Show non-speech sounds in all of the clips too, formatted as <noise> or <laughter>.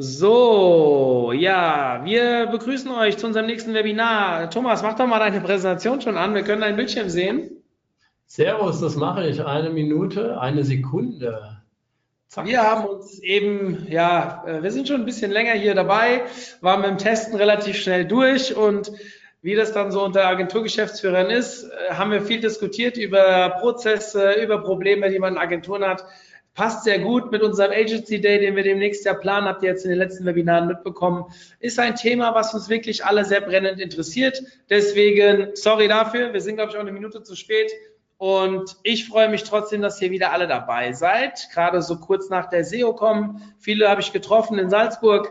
So, ja, wir begrüßen euch zu unserem nächsten Webinar. Thomas, mach doch mal deine Präsentation schon an. Wir können dein Bildschirm sehen. Servus, das mache ich. Eine Minute, eine Sekunde. Zack. Wir haben uns eben, ja, äh, wir sind schon ein bisschen länger hier dabei, waren mit dem Testen relativ schnell durch und wie das dann so unter Agenturgeschäftsführern ist, äh, haben wir viel diskutiert über Prozesse, über Probleme, die man in Agenturen hat passt sehr gut mit unserem Agency Day, den wir demnächst ja planen, habt ihr jetzt in den letzten Webinaren mitbekommen, ist ein Thema, was uns wirklich alle sehr brennend interessiert. Deswegen, sorry dafür, wir sind, glaube ich, auch eine Minute zu spät. Und ich freue mich trotzdem, dass ihr wieder alle dabei seid. Gerade so kurz nach der SEO kommen. Viele habe ich getroffen in Salzburg.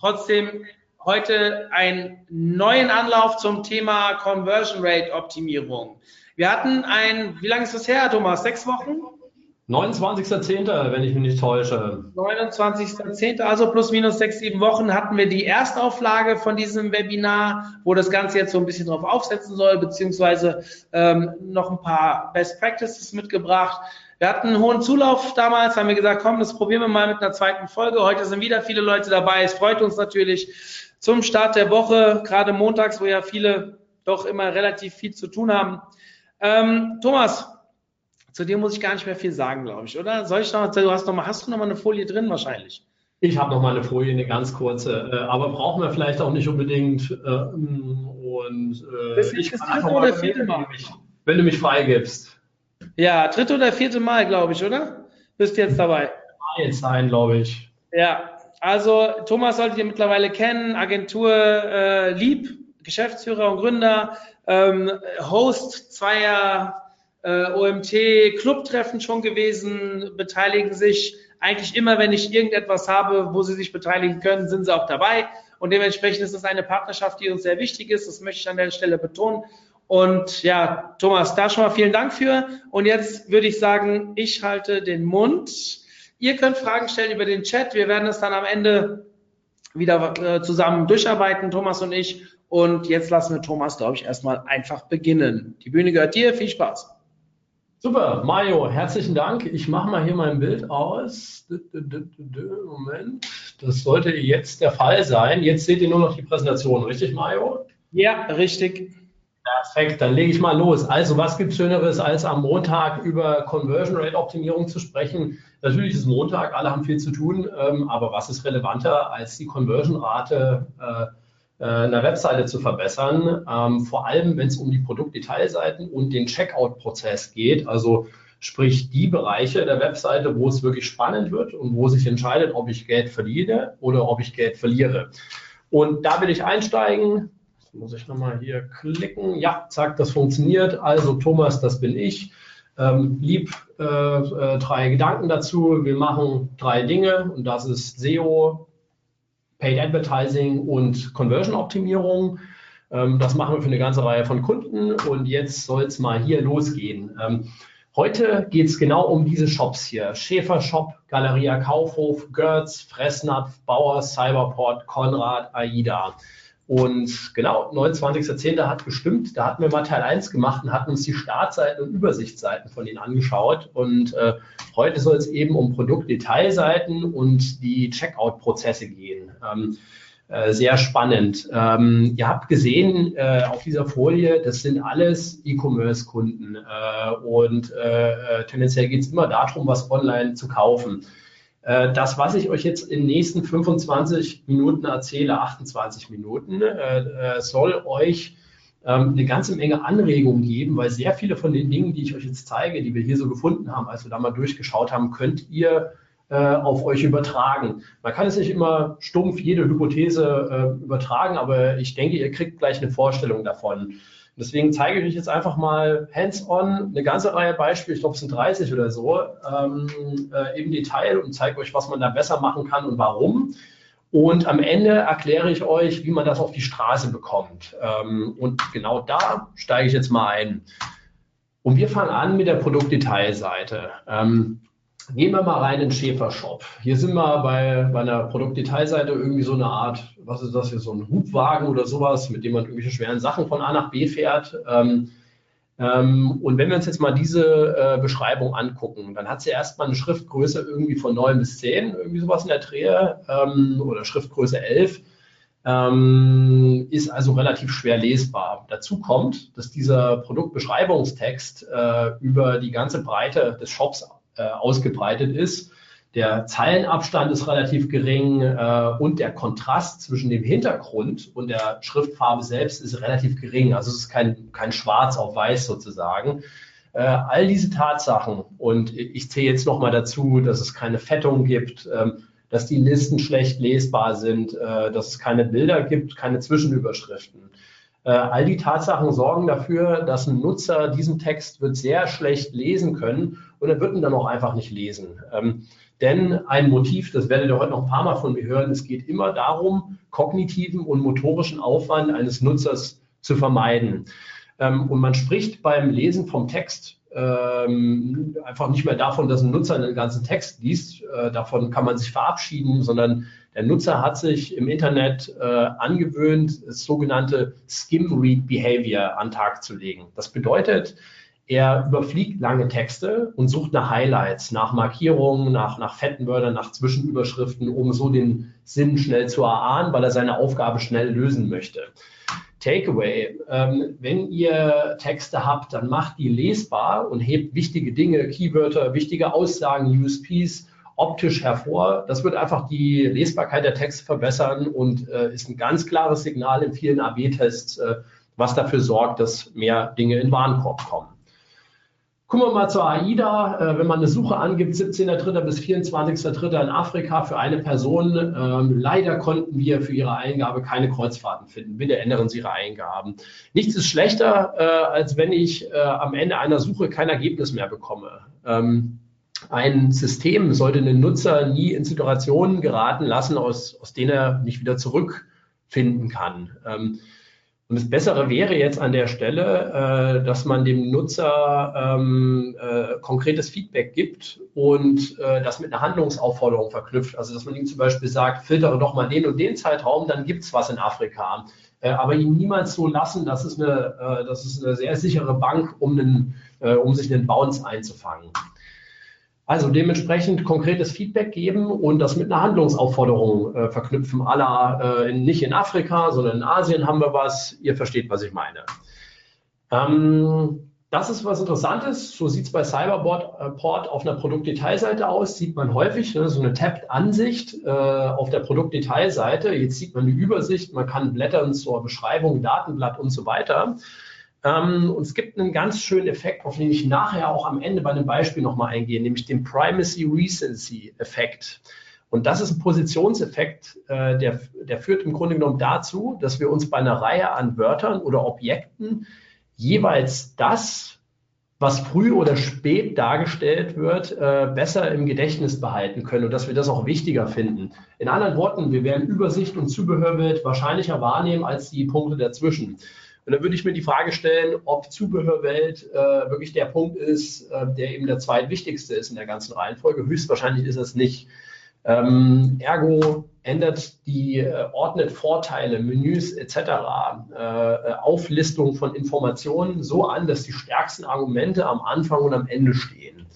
Trotzdem heute einen neuen Anlauf zum Thema Conversion Rate Optimierung. Wir hatten ein, wie lange ist das her, Thomas? Sechs Wochen? 29.10., wenn ich mich nicht täusche. 29.10., also plus minus sechs, sieben Wochen hatten wir die Erstauflage von diesem Webinar, wo das Ganze jetzt so ein bisschen drauf aufsetzen soll, beziehungsweise ähm, noch ein paar Best Practices mitgebracht. Wir hatten einen hohen Zulauf damals, haben wir gesagt, komm, das probieren wir mal mit einer zweiten Folge. Heute sind wieder viele Leute dabei. Es freut uns natürlich zum Start der Woche, gerade montags, wo ja viele doch immer relativ viel zu tun haben. Ähm, Thomas, zu dir muss ich gar nicht mehr viel sagen, glaube ich, oder? Soll ich noch, du hast noch mal, hast du noch mal eine Folie drin wahrscheinlich? Ich habe noch mal eine Folie, eine ganz kurze, äh, aber brauchen wir vielleicht auch nicht unbedingt. Äh, und äh, das ich kann einfach mal, vierte Mal. Wenn, du mich freigibst. Ja, dritte oder vierte Mal, glaube ich, oder? Bist jetzt dabei? Jetzt sein, glaube ich. Ja, also Thomas solltet ihr mittlerweile kennen, Agentur äh, Lieb, Geschäftsführer und Gründer, ähm, Host zweier äh, OMT-Clubtreffen schon gewesen, beteiligen sich eigentlich immer, wenn ich irgendetwas habe, wo sie sich beteiligen können, sind sie auch dabei. Und dementsprechend ist es eine Partnerschaft, die uns sehr wichtig ist. Das möchte ich an der Stelle betonen. Und ja, Thomas, da schon mal vielen Dank für. Und jetzt würde ich sagen, ich halte den Mund. Ihr könnt Fragen stellen über den Chat. Wir werden es dann am Ende wieder äh, zusammen durcharbeiten, Thomas und ich. Und jetzt lassen wir Thomas, glaube ich, erstmal einfach beginnen. Die Bühne gehört dir. Viel Spaß. Super, Mario, herzlichen Dank. Ich mache mal hier mein Bild aus. Moment, das sollte jetzt der Fall sein. Jetzt seht ihr nur noch die Präsentation, richtig, Mario? Ja, richtig. Perfekt, dann lege ich mal los. Also, was gibt es Schöneres, als am Montag über Conversion Rate Optimierung zu sprechen? Natürlich ist Montag, alle haben viel zu tun, ähm, aber was ist relevanter als die Conversion Rate? Äh, äh, einer Webseite zu verbessern, ähm, vor allem wenn es um die Produktdetailseiten und den Checkout-Prozess geht, also sprich die Bereiche der Webseite, wo es wirklich spannend wird und wo sich entscheidet, ob ich Geld verdiene oder ob ich Geld verliere. Und da will ich einsteigen. Das muss ich nochmal hier klicken. Ja, zack, das funktioniert. Also Thomas, das bin ich. Ähm, lieb äh, äh, drei Gedanken dazu. Wir machen drei Dinge und das ist SEO, Paid Advertising und Conversion-Optimierung. Ähm, das machen wir für eine ganze Reihe von Kunden und jetzt soll es mal hier losgehen. Ähm, heute geht es genau um diese Shops hier. Schäfer Shop, Galeria Kaufhof, Götz, Fressnapf, Bauer, Cyberport, Konrad, AIDA. Und genau, 29.10. hat gestimmt. Da hatten wir mal Teil 1 gemacht und hatten uns die Startseiten und Übersichtsseiten von denen angeschaut. Und äh, heute soll es eben um Produktdetailseiten und die Checkout-Prozesse gehen. Ähm, äh, sehr spannend. Ähm, ihr habt gesehen äh, auf dieser Folie, das sind alles E-Commerce-Kunden. Äh, und äh, tendenziell geht es immer darum, was online zu kaufen. Äh, das, was ich euch jetzt in den nächsten 25 Minuten erzähle, 28 Minuten, äh, äh, soll euch ähm, eine ganze Menge Anregungen geben, weil sehr viele von den Dingen, die ich euch jetzt zeige, die wir hier so gefunden haben, als wir da mal durchgeschaut haben, könnt ihr auf euch übertragen. Man kann es nicht immer stumpf jede Hypothese übertragen, aber ich denke, ihr kriegt gleich eine Vorstellung davon. Deswegen zeige ich euch jetzt einfach mal hands-on eine ganze Reihe Beispiele, ich glaube es sind 30 oder so, ähm, äh, im Detail und zeige euch, was man da besser machen kann und warum. Und am Ende erkläre ich euch, wie man das auf die Straße bekommt. Ähm, und genau da steige ich jetzt mal ein. Und wir fangen an mit der Produktdetailseite. Ähm, gehen wir mal rein in den Schäfer-Shop. Hier sind wir bei, bei einer Produktdetailseite irgendwie so eine Art, was ist das hier, so ein Hubwagen oder sowas, mit dem man irgendwelche schweren Sachen von A nach B fährt. Ähm, ähm, und wenn wir uns jetzt mal diese äh, Beschreibung angucken, dann hat sie erstmal eine Schriftgröße irgendwie von 9 bis 10, irgendwie sowas in der Drehe, ähm, oder Schriftgröße 11. Ähm, ist also relativ schwer lesbar. Dazu kommt, dass dieser Produktbeschreibungstext äh, über die ganze Breite des Shops äh, ausgebreitet ist der Zeilenabstand ist relativ gering äh, und der Kontrast zwischen dem Hintergrund und der Schriftfarbe selbst ist relativ gering. Also es ist kein, kein Schwarz auf Weiß sozusagen. Äh, all diese Tatsachen und ich zähle jetzt nochmal dazu, dass es keine Fettung gibt, ähm, dass die Listen schlecht lesbar sind, äh, dass es keine Bilder gibt, keine Zwischenüberschriften. Äh, all die Tatsachen sorgen dafür, dass ein Nutzer diesen Text wird sehr schlecht lesen können und er wird ihn dann auch einfach nicht lesen. Ähm, denn ein Motiv, das werdet ihr heute noch ein paar Mal von mir hören, es geht immer darum, kognitiven und motorischen Aufwand eines Nutzers zu vermeiden. Ähm, und man spricht beim Lesen vom Text ähm, einfach nicht mehr davon, dass ein Nutzer einen ganzen Text liest. Äh, davon kann man sich verabschieden, sondern der Nutzer hat sich im Internet äh, angewöhnt, das sogenannte Skim Read Behavior an den Tag zu legen. Das bedeutet, er überfliegt lange Texte und sucht nach Highlights, nach Markierungen, nach, nach fetten Wörtern, nach Zwischenüberschriften, um so den Sinn schnell zu erahnen, weil er seine Aufgabe schnell lösen möchte. Takeaway, ähm, wenn ihr Texte habt, dann macht die lesbar und hebt wichtige Dinge, Keywörter, wichtige Aussagen, USPs optisch hervor. Das wird einfach die Lesbarkeit der Texte verbessern und äh, ist ein ganz klares Signal in vielen AB-Tests, äh, was dafür sorgt, dass mehr Dinge in Warenkorb kommen. Gucken wir mal zur AIDA. Äh, wenn man eine Suche angibt, 17.3. bis 24.3. in Afrika für eine Person. Ähm, leider konnten wir für Ihre Eingabe keine Kreuzfahrten finden. Bitte ändern Sie Ihre Eingaben. Nichts ist schlechter, äh, als wenn ich äh, am Ende einer Suche kein Ergebnis mehr bekomme. Ähm, ein System sollte den Nutzer nie in Situationen geraten lassen, aus, aus denen er nicht wieder zurückfinden kann. Und das Bessere wäre jetzt an der Stelle, äh, dass man dem Nutzer ähm, äh, konkretes Feedback gibt und äh, das mit einer Handlungsaufforderung verknüpft. Also dass man ihm zum Beispiel sagt, filtere doch mal den und den Zeitraum, dann gibt's was in Afrika. Äh, aber ihn niemals so lassen, das ist eine, äh, das ist eine sehr sichere Bank, um, einen, äh, um sich einen Bounce einzufangen. Also dementsprechend konkretes Feedback geben und das mit einer Handlungsaufforderung äh, verknüpfen. Aller äh, nicht in Afrika, sondern in Asien haben wir was. Ihr versteht, was ich meine. Ähm, das ist was Interessantes. So sieht es bei Cyberport äh, auf einer Produktdetailseite aus. Sieht man häufig ne, so eine Tabbed-Ansicht äh, auf der Produktdetailseite. Jetzt sieht man die Übersicht. Man kann blättern zur Beschreibung, Datenblatt und so weiter. Ähm, und es gibt einen ganz schönen Effekt, auf den ich nachher auch am Ende bei einem Beispiel nochmal eingehe, nämlich den Primacy Recency Effekt. Und das ist ein Positionseffekt, äh, der, der führt im Grunde genommen dazu, dass wir uns bei einer Reihe an Wörtern oder Objekten jeweils das, was früh oder spät dargestellt wird, äh, besser im Gedächtnis behalten können und dass wir das auch wichtiger finden. In anderen Worten, wir werden Übersicht und Zubehörwelt wahrscheinlicher wahrnehmen als die Punkte dazwischen. Und dann würde ich mir die Frage stellen, ob Zubehörwelt äh, wirklich der Punkt ist, äh, der eben der zweitwichtigste ist in der ganzen Reihenfolge. Höchstwahrscheinlich ist es nicht. Ähm, ergo ändert die äh, ordnet Vorteile, Menüs etc., äh, Auflistung von Informationen so an, dass die stärksten Argumente am Anfang und am Ende stehen.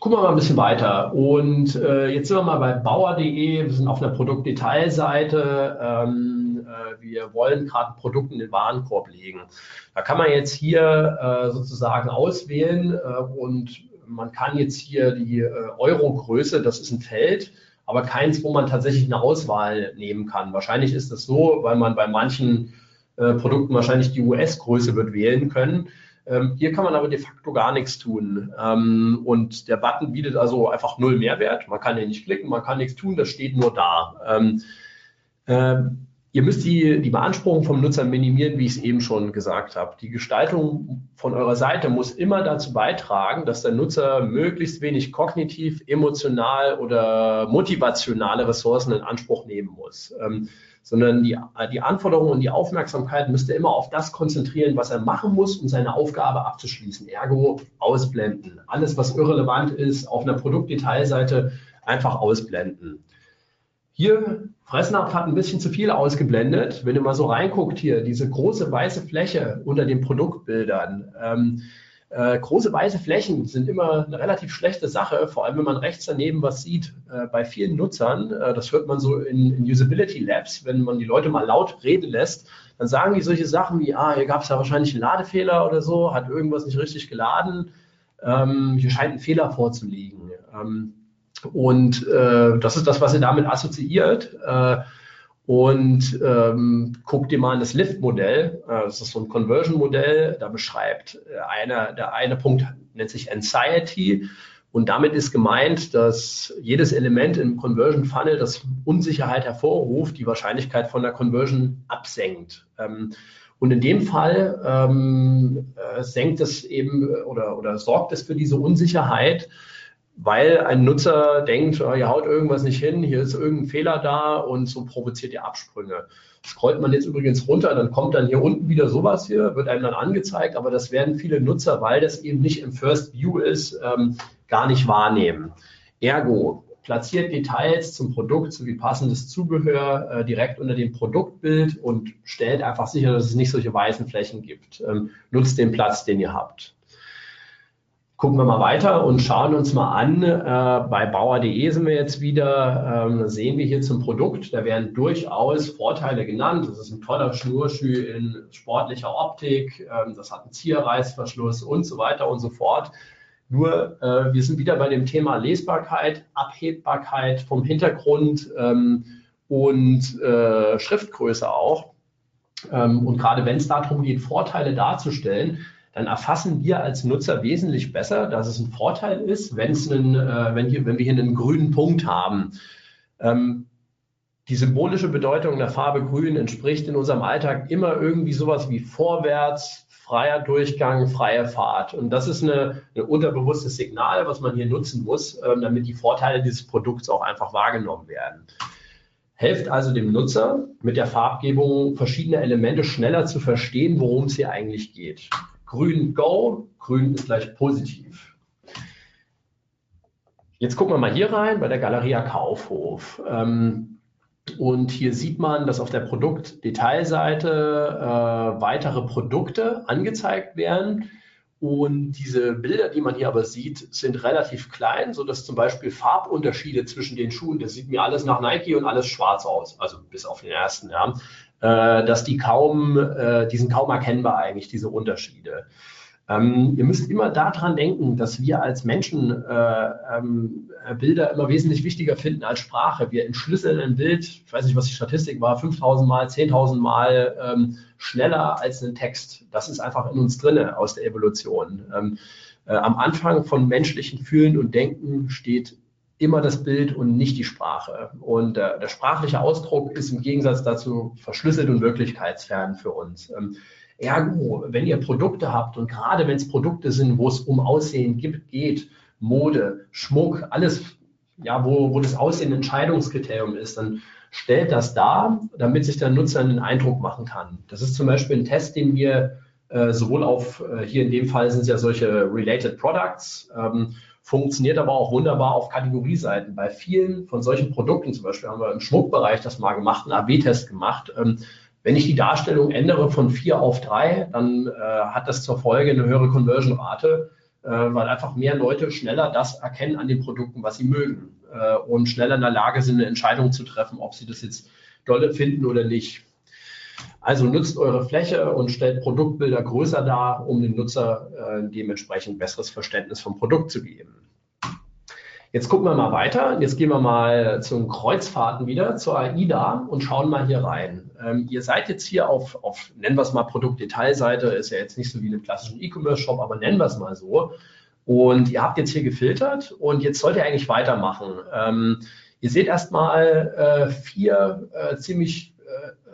Gucken wir mal ein bisschen weiter. Und äh, jetzt sind wir mal bei bauer.de. Wir sind auf einer Produktdetailseite. Ähm, äh, wir wollen gerade ein Produkt in den Warenkorb legen. Da kann man jetzt hier äh, sozusagen auswählen äh, und man kann jetzt hier die äh, Euro-Größe, das ist ein Feld, aber keins, wo man tatsächlich eine Auswahl nehmen kann. Wahrscheinlich ist das so, weil man bei manchen äh, Produkten wahrscheinlich die US-Größe wird wählen können. Ähm, hier kann man aber de facto gar nichts tun. Ähm, und der Button bietet also einfach null Mehrwert. Man kann hier nicht klicken, man kann nichts tun, das steht nur da. Ähm, ähm Ihr müsst die, die Beanspruchung vom Nutzer minimieren, wie ich es eben schon gesagt habe. Die Gestaltung von eurer Seite muss immer dazu beitragen, dass der Nutzer möglichst wenig kognitiv, emotional oder motivationale Ressourcen in Anspruch nehmen muss. Sondern die, die Anforderungen und die Aufmerksamkeit müsste immer auf das konzentrieren, was er machen muss, um seine Aufgabe abzuschließen. Ergo ausblenden. Alles, was irrelevant ist, auf einer Produktdetailseite einfach ausblenden. Hier, Fressnapf hat ein bisschen zu viel ausgeblendet. Wenn ihr mal so reinguckt hier, diese große weiße Fläche unter den Produktbildern. Ähm, äh, große weiße Flächen sind immer eine relativ schlechte Sache, vor allem wenn man rechts daneben was sieht. Äh, bei vielen Nutzern, äh, das hört man so in, in, Usability Labs, wenn man die Leute mal laut reden lässt, dann sagen die solche Sachen wie, ah, hier gab es ja wahrscheinlich einen Ladefehler oder so, hat irgendwas nicht richtig geladen, ähm, hier scheint ein Fehler vorzuliegen. Ähm, und äh, das ist das, was ihr damit assoziiert. Und ähm, guck dir mal das Lift-Modell. Äh, das ist so ein Conversion-Modell. Da beschreibt äh, einer, der eine Punkt nennt sich Anxiety. Und damit ist gemeint, dass jedes Element im Conversion Funnel, das Unsicherheit hervorruft, die Wahrscheinlichkeit von der Conversion absenkt. Ähm, und in dem Fall ähm, äh, senkt es eben oder, oder sorgt es für diese Unsicherheit, weil ein Nutzer denkt, oh, ihr haut irgendwas nicht hin, hier ist irgendein Fehler da und so provoziert ihr Absprünge. Scrollt man jetzt übrigens runter, dann kommt dann hier unten wieder sowas hier, wird einem dann angezeigt, aber das werden viele Nutzer, weil das eben nicht im First View ist, ähm, gar nicht wahrnehmen. Ergo, platziert Details zum Produkt sowie passendes Zubehör äh, direkt unter dem Produktbild und stellt einfach sicher, dass es nicht solche weißen Flächen gibt. Ähm, nutzt den Platz, den ihr habt. Gucken wir mal weiter und schauen uns mal an. Äh, bei Bauer.de sind wir jetzt wieder. Ähm, sehen wir hier zum Produkt. Da werden durchaus Vorteile genannt. Das ist ein toller Schnurrschuh in sportlicher Optik. Ähm, das hat einen Zierreißverschluss und so weiter und so fort. Nur äh, wir sind wieder bei dem Thema Lesbarkeit, Abhebbarkeit vom Hintergrund ähm, und äh, Schriftgröße auch. Ähm, und gerade wenn es darum geht, Vorteile darzustellen, dann erfassen wir als Nutzer wesentlich besser, dass es ein Vorteil ist, wenn, es einen, äh, wenn, hier, wenn wir hier einen grünen Punkt haben. Ähm, die symbolische Bedeutung der Farbe Grün entspricht in unserem Alltag immer irgendwie sowas wie vorwärts, freier Durchgang, freie Fahrt. Und das ist ein unterbewusstes Signal, was man hier nutzen muss, ähm, damit die Vorteile dieses Produkts auch einfach wahrgenommen werden. Helft also dem Nutzer mit der Farbgebung verschiedene Elemente schneller zu verstehen, worum es hier eigentlich geht. Grün Go, grün ist gleich positiv. Jetzt gucken wir mal hier rein bei der Galeria Kaufhof. Ähm, und hier sieht man, dass auf der Produktdetailseite äh, weitere Produkte angezeigt werden. Und diese Bilder, die man hier aber sieht, sind relativ klein, sodass zum Beispiel Farbunterschiede zwischen den Schuhen, das sieht mir alles nach Nike und alles schwarz aus, also bis auf den ersten, ja, äh, dass die kaum, äh, die sind kaum erkennbar eigentlich, diese Unterschiede. Ähm, ihr müsst immer daran denken, dass wir als Menschen äh, ähm, Bilder immer wesentlich wichtiger finden als Sprache. Wir entschlüsseln ein Bild, ich weiß nicht, was die Statistik war, 5000 Mal, 10.000 Mal ähm, schneller als ein Text. Das ist einfach in uns drinne aus der Evolution. Ähm, äh, am Anfang von menschlichen Fühlen und Denken steht immer das Bild und nicht die Sprache. Und äh, der sprachliche Ausdruck ist im Gegensatz dazu verschlüsselt und wirklichkeitsfern für uns. Ähm, Ergo, wenn ihr Produkte habt und gerade wenn es Produkte sind, wo es um Aussehen gibt, geht, Mode, Schmuck, alles, ja, wo, wo das Aussehen Entscheidungskriterium ist, dann stellt das dar, damit sich der Nutzer einen Eindruck machen kann. Das ist zum Beispiel ein Test, den wir äh, sowohl auf, äh, hier in dem Fall sind es ja solche Related Products, ähm, funktioniert aber auch wunderbar auf Kategorieseiten. Bei vielen von solchen Produkten, zum Beispiel haben wir im Schmuckbereich das mal gemacht, einen AB-Test gemacht, ähm, wenn ich die Darstellung ändere von vier auf drei, dann äh, hat das zur Folge eine höhere Conversion-Rate, äh, weil einfach mehr Leute schneller das erkennen an den Produkten, was sie mögen äh, und schneller in der Lage sind, eine Entscheidung zu treffen, ob sie das jetzt dolle finden oder nicht. Also nutzt eure Fläche und stellt Produktbilder größer dar, um dem Nutzer äh, dementsprechend besseres Verständnis vom Produkt zu geben. Jetzt gucken wir mal weiter. Jetzt gehen wir mal zum Kreuzfahrten wieder, zur AIDA und schauen mal hier rein. Ähm, ihr seid jetzt hier auf, auf, nennen wir es mal Produktdetailseite, ist ja jetzt nicht so wie in einem klassischen E-Commerce-Shop, aber nennen wir es mal so. Und ihr habt jetzt hier gefiltert und jetzt sollt ihr eigentlich weitermachen. Ähm, ihr seht erstmal äh, vier äh, ziemlich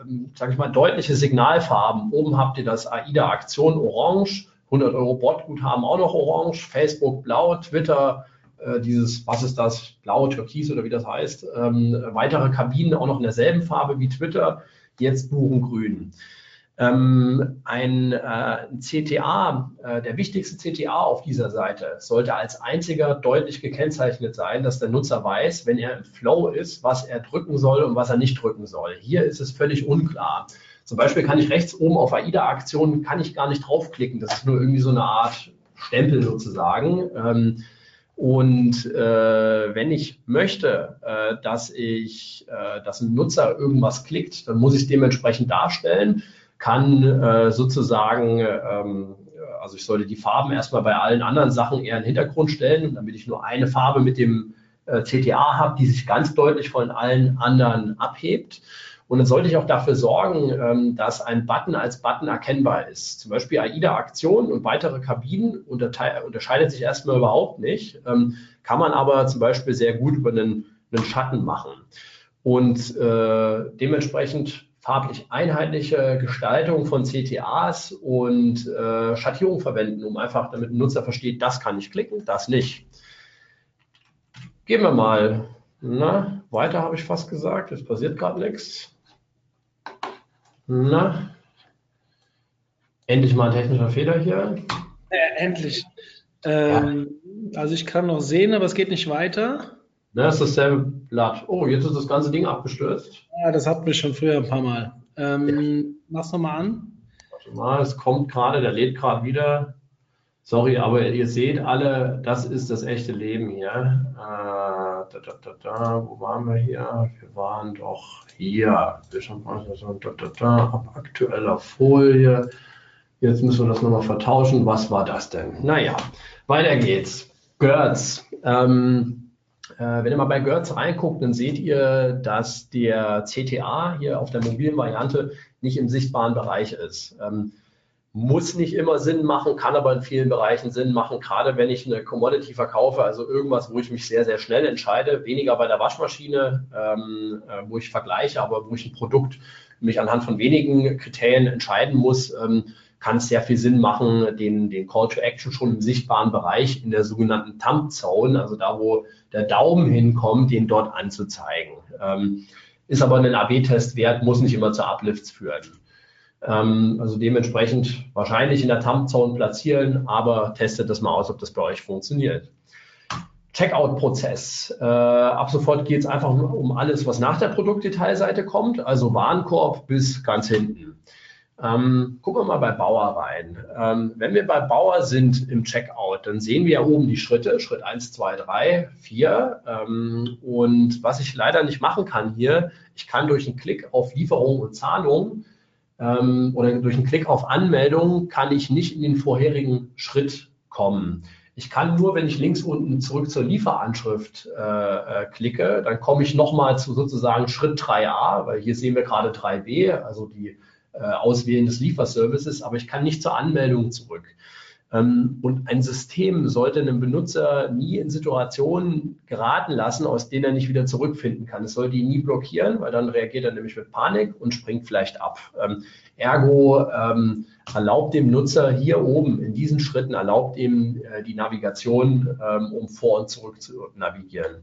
ähm, sage ich mal, deutliche Signalfarben. Oben habt ihr das AIDA Aktion Orange, 100 Euro Bordguthaben auch noch Orange, Facebook Blau, Twitter äh, dieses, was ist das, Blau, Türkis oder wie das heißt. Ähm, weitere Kabinen auch noch in derselben Farbe wie Twitter, jetzt Buchen grün. Ähm, ein äh, CTA, äh, der wichtigste CTA auf dieser Seite, sollte als einziger deutlich gekennzeichnet sein, dass der Nutzer weiß, wenn er im Flow ist, was er drücken soll und was er nicht drücken soll. Hier ist es völlig unklar. Zum Beispiel kann ich rechts oben auf AIDA-Aktionen kann ich gar nicht draufklicken. Das ist nur irgendwie so eine Art Stempel sozusagen. Ähm, und äh, wenn ich möchte, äh, dass ich, äh, dass ein Nutzer irgendwas klickt, dann muss ich dementsprechend darstellen kann äh, sozusagen, ähm, also ich sollte die Farben erstmal bei allen anderen Sachen eher in den Hintergrund stellen, damit ich nur eine Farbe mit dem äh, CTA habe, die sich ganz deutlich von allen anderen abhebt. Und dann sollte ich auch dafür sorgen, ähm, dass ein Button als Button erkennbar ist. Zum Beispiel AIDA-Aktion und weitere Kabinen unterscheidet sich erstmal überhaupt nicht, ähm, kann man aber zum Beispiel sehr gut über einen, einen Schatten machen. Und äh, dementsprechend farblich einheitliche Gestaltung von CTAs und äh, Schattierung verwenden, um einfach, damit ein Nutzer versteht, das kann ich klicken, das nicht. Gehen wir mal. Na, weiter habe ich fast gesagt, es passiert gerade nichts. Na, endlich mal ein technischer Fehler hier. Äh, endlich. Ähm, ja. Also ich kann noch sehen, aber es geht nicht weiter. Na, ist dasselbe Blatt. Oh, jetzt ist das ganze Ding abgestürzt. Ja, das hatten wir schon früher ein paar Mal. Ähm, ja. Mach's nochmal an. Warte mal, es kommt gerade, der lädt gerade wieder. Sorry, aber ihr seht alle, das ist das echte Leben hier. Äh, da, da, da, da, wo waren wir hier? Wir waren doch hier. Da, da, da, ab aktueller Folie. Jetzt müssen wir das nochmal vertauschen. Was war das denn? Naja, weiter geht's. Götz. Ähm, äh, wenn ihr mal bei Götz reinguckt, dann seht ihr, dass der CTA hier auf der mobilen Variante nicht im sichtbaren Bereich ist. Ähm, muss nicht immer Sinn machen, kann aber in vielen Bereichen Sinn machen, gerade wenn ich eine Commodity verkaufe, also irgendwas, wo ich mich sehr, sehr schnell entscheide, weniger bei der Waschmaschine, ähm, äh, wo ich vergleiche, aber wo ich ein Produkt mich anhand von wenigen Kriterien entscheiden muss, ähm, kann es sehr viel Sinn machen, den, den Call to Action schon im sichtbaren Bereich in der sogenannten Thumb Zone, also da, wo der Daumen hinkommt, den dort anzuzeigen. Ähm, ist aber ein AB-Test wert, muss nicht immer zu Uplifts führen. Ähm, also dementsprechend wahrscheinlich in der Thumb Zone platzieren, aber testet das mal aus, ob das bei euch funktioniert. Checkout-Prozess. Äh, ab sofort geht es einfach um alles, was nach der Produktdetailseite kommt, also Warenkorb bis ganz hinten. Ähm, gucken wir mal bei Bauer rein. Ähm, wenn wir bei Bauer sind im Checkout, dann sehen wir ja oben die Schritte, Schritt 1, 2, 3, 4. Ähm, und was ich leider nicht machen kann hier, ich kann durch einen Klick auf Lieferung und Zahlung ähm, oder durch einen Klick auf Anmeldung, kann ich nicht in den vorherigen Schritt kommen. Ich kann nur, wenn ich links unten zurück zur Lieferanschrift äh, äh, klicke, dann komme ich nochmal zu sozusagen Schritt 3a, weil hier sehen wir gerade 3b, also die Auswählen des Lieferservices, aber ich kann nicht zur Anmeldung zurück. Ähm, und ein System sollte einen Benutzer nie in Situationen geraten lassen, aus denen er nicht wieder zurückfinden kann. Es sollte ihn nie blockieren, weil dann reagiert er nämlich mit Panik und springt vielleicht ab. Ähm, ergo ähm, erlaubt dem Nutzer hier oben in diesen Schritten, erlaubt ihm äh, die Navigation, um vor und zurück zu navigieren.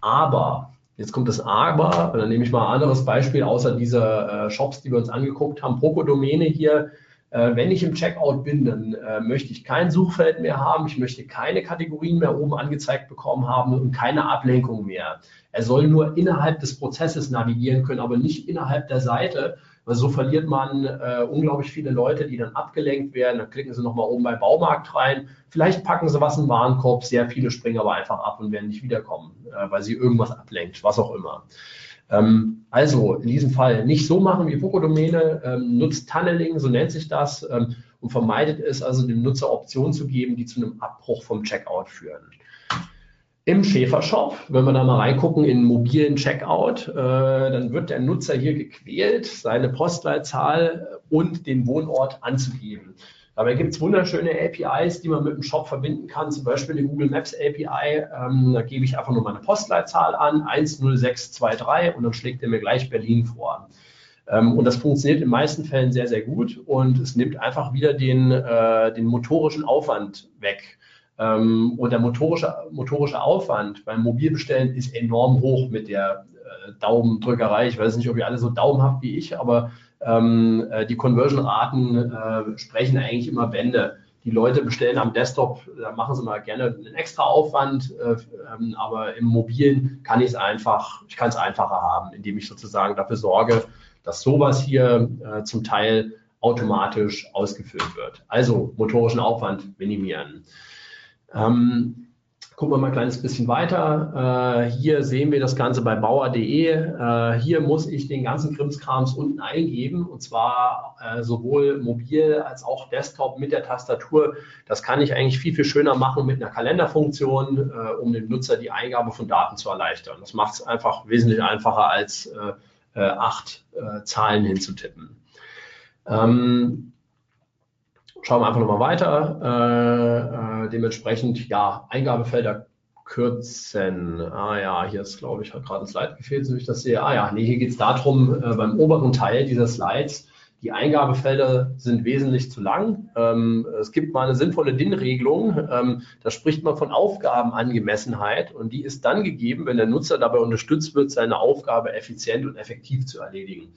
Aber Jetzt kommt das Aber, und dann nehme ich mal ein anderes Beispiel außer dieser äh, Shops, die wir uns angeguckt haben. Proko-Domäne hier. Äh, wenn ich im Checkout bin, dann äh, möchte ich kein Suchfeld mehr haben. Ich möchte keine Kategorien mehr oben angezeigt bekommen haben und keine Ablenkung mehr. Er soll nur innerhalb des Prozesses navigieren können, aber nicht innerhalb der Seite. Weil so verliert man äh, unglaublich viele Leute, die dann abgelenkt werden. Dann klicken sie nochmal oben bei Baumarkt rein. Vielleicht packen sie was in den Warenkorb. Sehr viele springen aber einfach ab und werden nicht wiederkommen, äh, weil sie irgendwas ablenkt, was auch immer. Ähm, also in diesem Fall nicht so machen wie Fokodomäne, ähm, nutzt Tunneling, so nennt sich das, ähm, und vermeidet es also dem Nutzer Optionen zu geben, die zu einem Abbruch vom Checkout führen. Im Schäfer-Shop, wenn wir da mal reingucken in mobilen Checkout, äh, dann wird der Nutzer hier gequält, seine Postleitzahl und den Wohnort anzugeben. Dabei gibt es wunderschöne APIs, die man mit dem Shop verbinden kann, zum Beispiel die Google Maps API. Ähm, da gebe ich einfach nur meine Postleitzahl an, 10623 und dann schlägt er mir gleich Berlin vor. Ähm, und das funktioniert in den meisten Fällen sehr, sehr gut und es nimmt einfach wieder den, äh, den motorischen Aufwand weg. Ähm, und der motorische, motorische Aufwand beim Mobilbestellen ist enorm hoch mit der äh, Daumendrückerei. Ich weiß nicht, ob ihr alle so daumenhaft wie ich, aber ähm, äh, die Conversion-Raten äh, sprechen eigentlich immer Bände. Die Leute bestellen am Desktop, da machen sie mal gerne einen extra Aufwand, äh, ähm, aber im Mobilen kann ich es einfach, ich kann es einfacher haben, indem ich sozusagen dafür sorge, dass sowas hier äh, zum Teil automatisch ausgeführt wird. Also motorischen Aufwand minimieren. Ähm, gucken wir mal ein kleines bisschen weiter. Äh, hier sehen wir das Ganze bei bauer.de. Äh, hier muss ich den ganzen Krimskrams unten eingeben und zwar äh, sowohl mobil als auch Desktop mit der Tastatur. Das kann ich eigentlich viel, viel schöner machen mit einer Kalenderfunktion, äh, um dem Nutzer die Eingabe von Daten zu erleichtern. Das macht es einfach wesentlich einfacher als äh, äh, acht Zahlen hinzutippen. Ähm, schauen wir einfach nochmal weiter. Äh, äh, dementsprechend, ja, Eingabefelder kürzen. Ah ja, hier ist, glaube ich, hat gerade ein Slide gefehlt, so wie ich das sehe. Ah ja, nee, hier geht es darum, äh, beim oberen Teil dieser Slides, die Eingabefelder sind wesentlich zu lang. Ähm, es gibt mal eine sinnvolle DIN-Regelung. Ähm, da spricht man von Aufgabenangemessenheit und die ist dann gegeben, wenn der Nutzer dabei unterstützt wird, seine Aufgabe effizient und effektiv zu erledigen.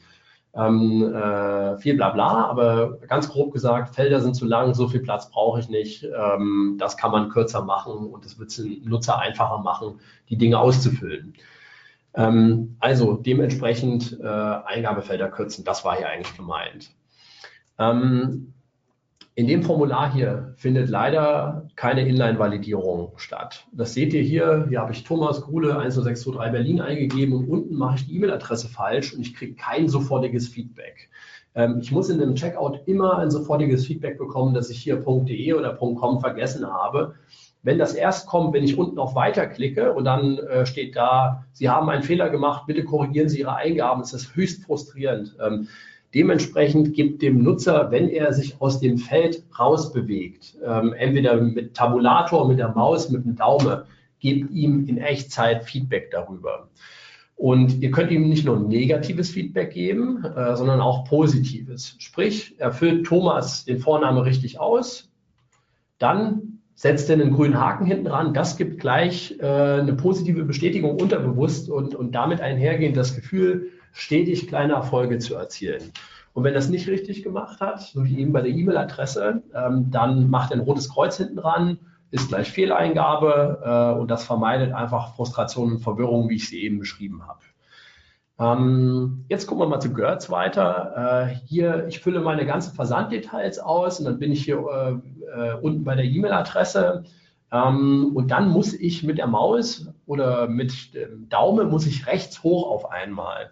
Ähm, äh, viel Blabla, aber ganz grob gesagt, Felder sind zu lang, so viel Platz brauche ich nicht. Ähm, das kann man kürzer machen und es wird es dem Nutzer einfacher machen, die Dinge auszufüllen. Ähm, also dementsprechend äh, Eingabefelder kürzen, das war hier eigentlich gemeint. Ähm, in dem Formular hier findet leider keine Inline-Validierung statt. Das seht ihr hier. Hier habe ich Thomas Gruhle 10623 Berlin eingegeben und unten mache ich die E-Mail-Adresse falsch und ich kriege kein sofortiges Feedback. Ähm, ich muss in einem Checkout immer ein sofortiges Feedback bekommen, dass ich hier .de oder .com vergessen habe. Wenn das erst kommt, wenn ich unten auf Weiter klicke und dann äh, steht da, Sie haben einen Fehler gemacht, bitte korrigieren Sie Ihre Eingaben, das ist höchst frustrierend. Ähm, dementsprechend gibt dem Nutzer, wenn er sich aus dem Feld rausbewegt, ähm, entweder mit Tabulator, mit der Maus, mit dem Daumen, gebt ihm in Echtzeit Feedback darüber. Und ihr könnt ihm nicht nur negatives Feedback geben, äh, sondern auch positives. Sprich, erfüllt Thomas den Vorname richtig aus, dann setzt er einen grünen Haken hinten ran. Das gibt gleich äh, eine positive Bestätigung unterbewusst und, und damit einhergehend das Gefühl, stetig kleine Erfolge zu erzielen. Und wenn das nicht richtig gemacht hat, so wie eben bei der E-Mail-Adresse, ähm, dann macht ein rotes Kreuz hinten ran, ist gleich Fehleingabe äh, und das vermeidet einfach Frustration und Verwirrung, wie ich sie eben beschrieben habe. Ähm, jetzt gucken wir mal zu Gertz weiter. Äh, hier, ich fülle meine ganzen Versanddetails aus und dann bin ich hier äh, äh, unten bei der E-Mail-Adresse. Ähm, und dann muss ich mit der Maus oder mit dem Daumen muss ich rechts hoch auf einmal.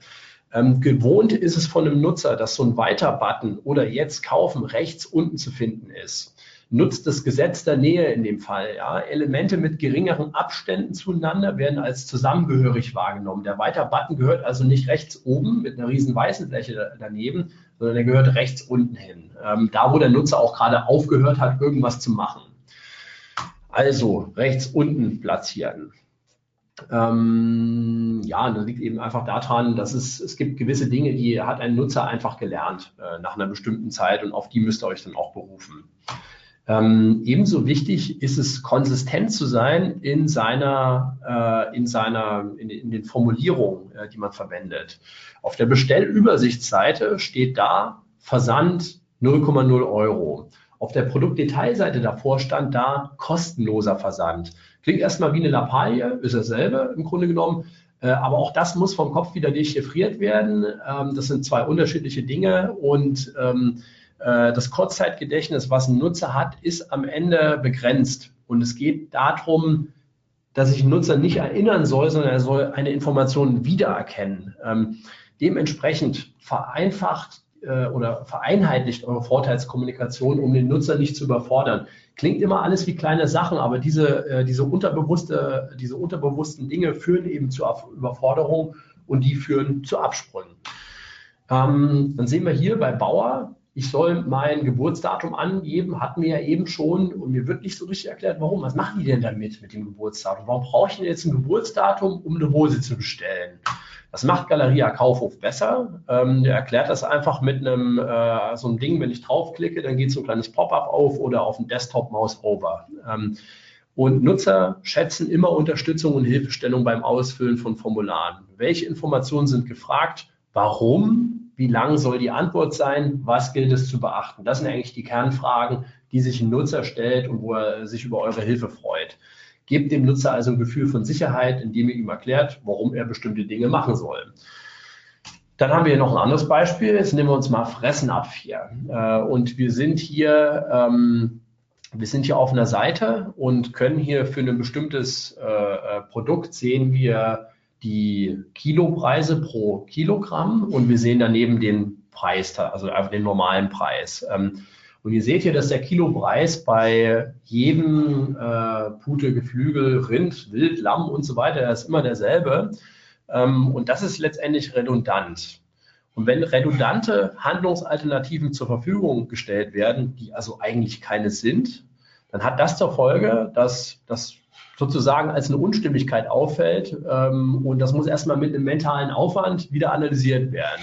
Ähm, gewohnt ist es von einem Nutzer, dass so ein Weiter-Button oder jetzt kaufen rechts unten zu finden ist nutzt das Gesetz der Nähe in dem Fall. Ja. Elemente mit geringeren Abständen zueinander werden als zusammengehörig wahrgenommen. Der Weiter-Button gehört also nicht rechts oben mit einer riesen weißen Fläche daneben, sondern er gehört rechts unten hin. Ähm, da, wo der Nutzer auch gerade aufgehört hat, irgendwas zu machen. Also rechts unten platzieren. Ähm, ja, das liegt eben einfach daran, dass es, es gibt gewisse Dinge, die hat ein Nutzer einfach gelernt äh, nach einer bestimmten Zeit und auf die müsst ihr euch dann auch berufen. Ähm, ebenso wichtig ist es, konsistent zu sein in seiner, äh, in seiner, in, in den Formulierungen, äh, die man verwendet. Auf der Bestellübersichtsseite steht da Versand 0,0 Euro. Auf der Produktdetailseite davor stand da kostenloser Versand. Klingt erstmal wie eine Lappalie, ist dasselbe im Grunde genommen. Äh, aber auch das muss vom Kopf wieder dechiffriert werden. Ähm, das sind zwei unterschiedliche Dinge und ähm, äh, das Kurzzeitgedächtnis, was ein Nutzer hat, ist am Ende begrenzt. Und es geht darum, dass sich ein Nutzer nicht erinnern soll, sondern er soll eine Information wiedererkennen. Ähm, dementsprechend vereinfacht äh, oder vereinheitlicht eure Vorteilskommunikation, um den Nutzer nicht zu überfordern. Klingt immer alles wie kleine Sachen, aber diese, äh, diese, unterbewusste, diese unterbewussten Dinge führen eben zur Überforderung und die führen zu Absprüngen. Ähm, dann sehen wir hier bei Bauer, ich soll mein Geburtsdatum angeben, hatten wir ja eben schon und mir wird nicht so richtig erklärt, warum. Was machen die denn damit mit dem Geburtsdatum? Warum brauche ich denn jetzt ein Geburtsdatum, um eine Hose zu bestellen? Das macht Galeria Kaufhof besser. Ähm, der erklärt das einfach mit einem äh, so einem Ding, wenn ich draufklicke, dann geht so ein kleines Pop-up auf oder auf dem Desktop Mouse over. Ähm, und Nutzer schätzen immer Unterstützung und Hilfestellung beim Ausfüllen von Formularen. Welche Informationen sind gefragt? Warum wie lang soll die Antwort sein, was gilt es zu beachten. Das sind eigentlich die Kernfragen, die sich ein Nutzer stellt und wo er sich über eure Hilfe freut. Gebt dem Nutzer also ein Gefühl von Sicherheit, indem ihr ihm erklärt, warum er bestimmte Dinge machen soll. Dann haben wir hier noch ein anderes Beispiel. Jetzt nehmen wir uns mal Fressen ab hier. Äh, und wir sind hier, ähm, wir sind hier auf einer Seite und können hier für ein bestimmtes äh, äh Produkt sehen wir die Kilopreise pro Kilogramm und wir sehen daneben den Preis, also einfach den normalen Preis. Ähm, und ihr seht hier, dass der Kilopreis bei jedem äh, Pute, Geflügel, Rind, Wild, Lamm und so weiter ist immer derselbe. Ähm, und das ist letztendlich redundant. Und wenn redundante Handlungsalternativen zur Verfügung gestellt werden, die also eigentlich keine sind, dann hat das zur Folge, dass das sozusagen als eine Unstimmigkeit auffällt. Ähm, und das muss erstmal mit einem mentalen Aufwand wieder analysiert werden.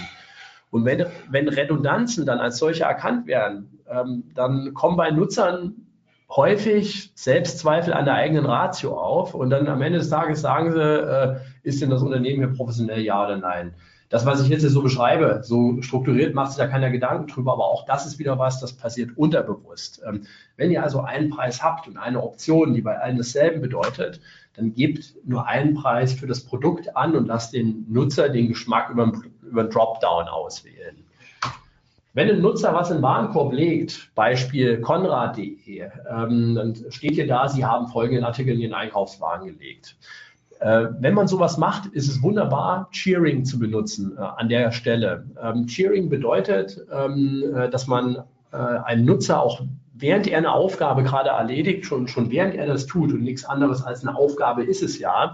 Und wenn, wenn Redundanzen dann als solche erkannt werden, ähm, dann kommen bei Nutzern häufig Selbstzweifel an der eigenen Ratio auf. Und dann am Ende des Tages sagen sie, äh, ist denn das Unternehmen hier professionell, ja oder nein? Das, was ich jetzt so beschreibe, so strukturiert macht sich da keiner Gedanken drüber, aber auch das ist wieder was, das passiert unterbewusst. Ähm, wenn ihr also einen Preis habt und eine Option, die bei allen dasselbe bedeutet, dann gebt nur einen Preis für das Produkt an und lasst den Nutzer den Geschmack über, über einen Dropdown auswählen. Wenn ein Nutzer was in den Warenkorb legt, Beispiel konrad.de, ähm, dann steht hier da, Sie haben folgenden Artikel in Ihren Einkaufswagen gelegt. Äh, wenn man sowas macht, ist es wunderbar, Cheering zu benutzen äh, an der Stelle. Ähm, Cheering bedeutet, ähm, äh, dass man einen Nutzer auch während er eine Aufgabe gerade erledigt, schon, schon während er das tut und nichts anderes als eine Aufgabe ist es ja,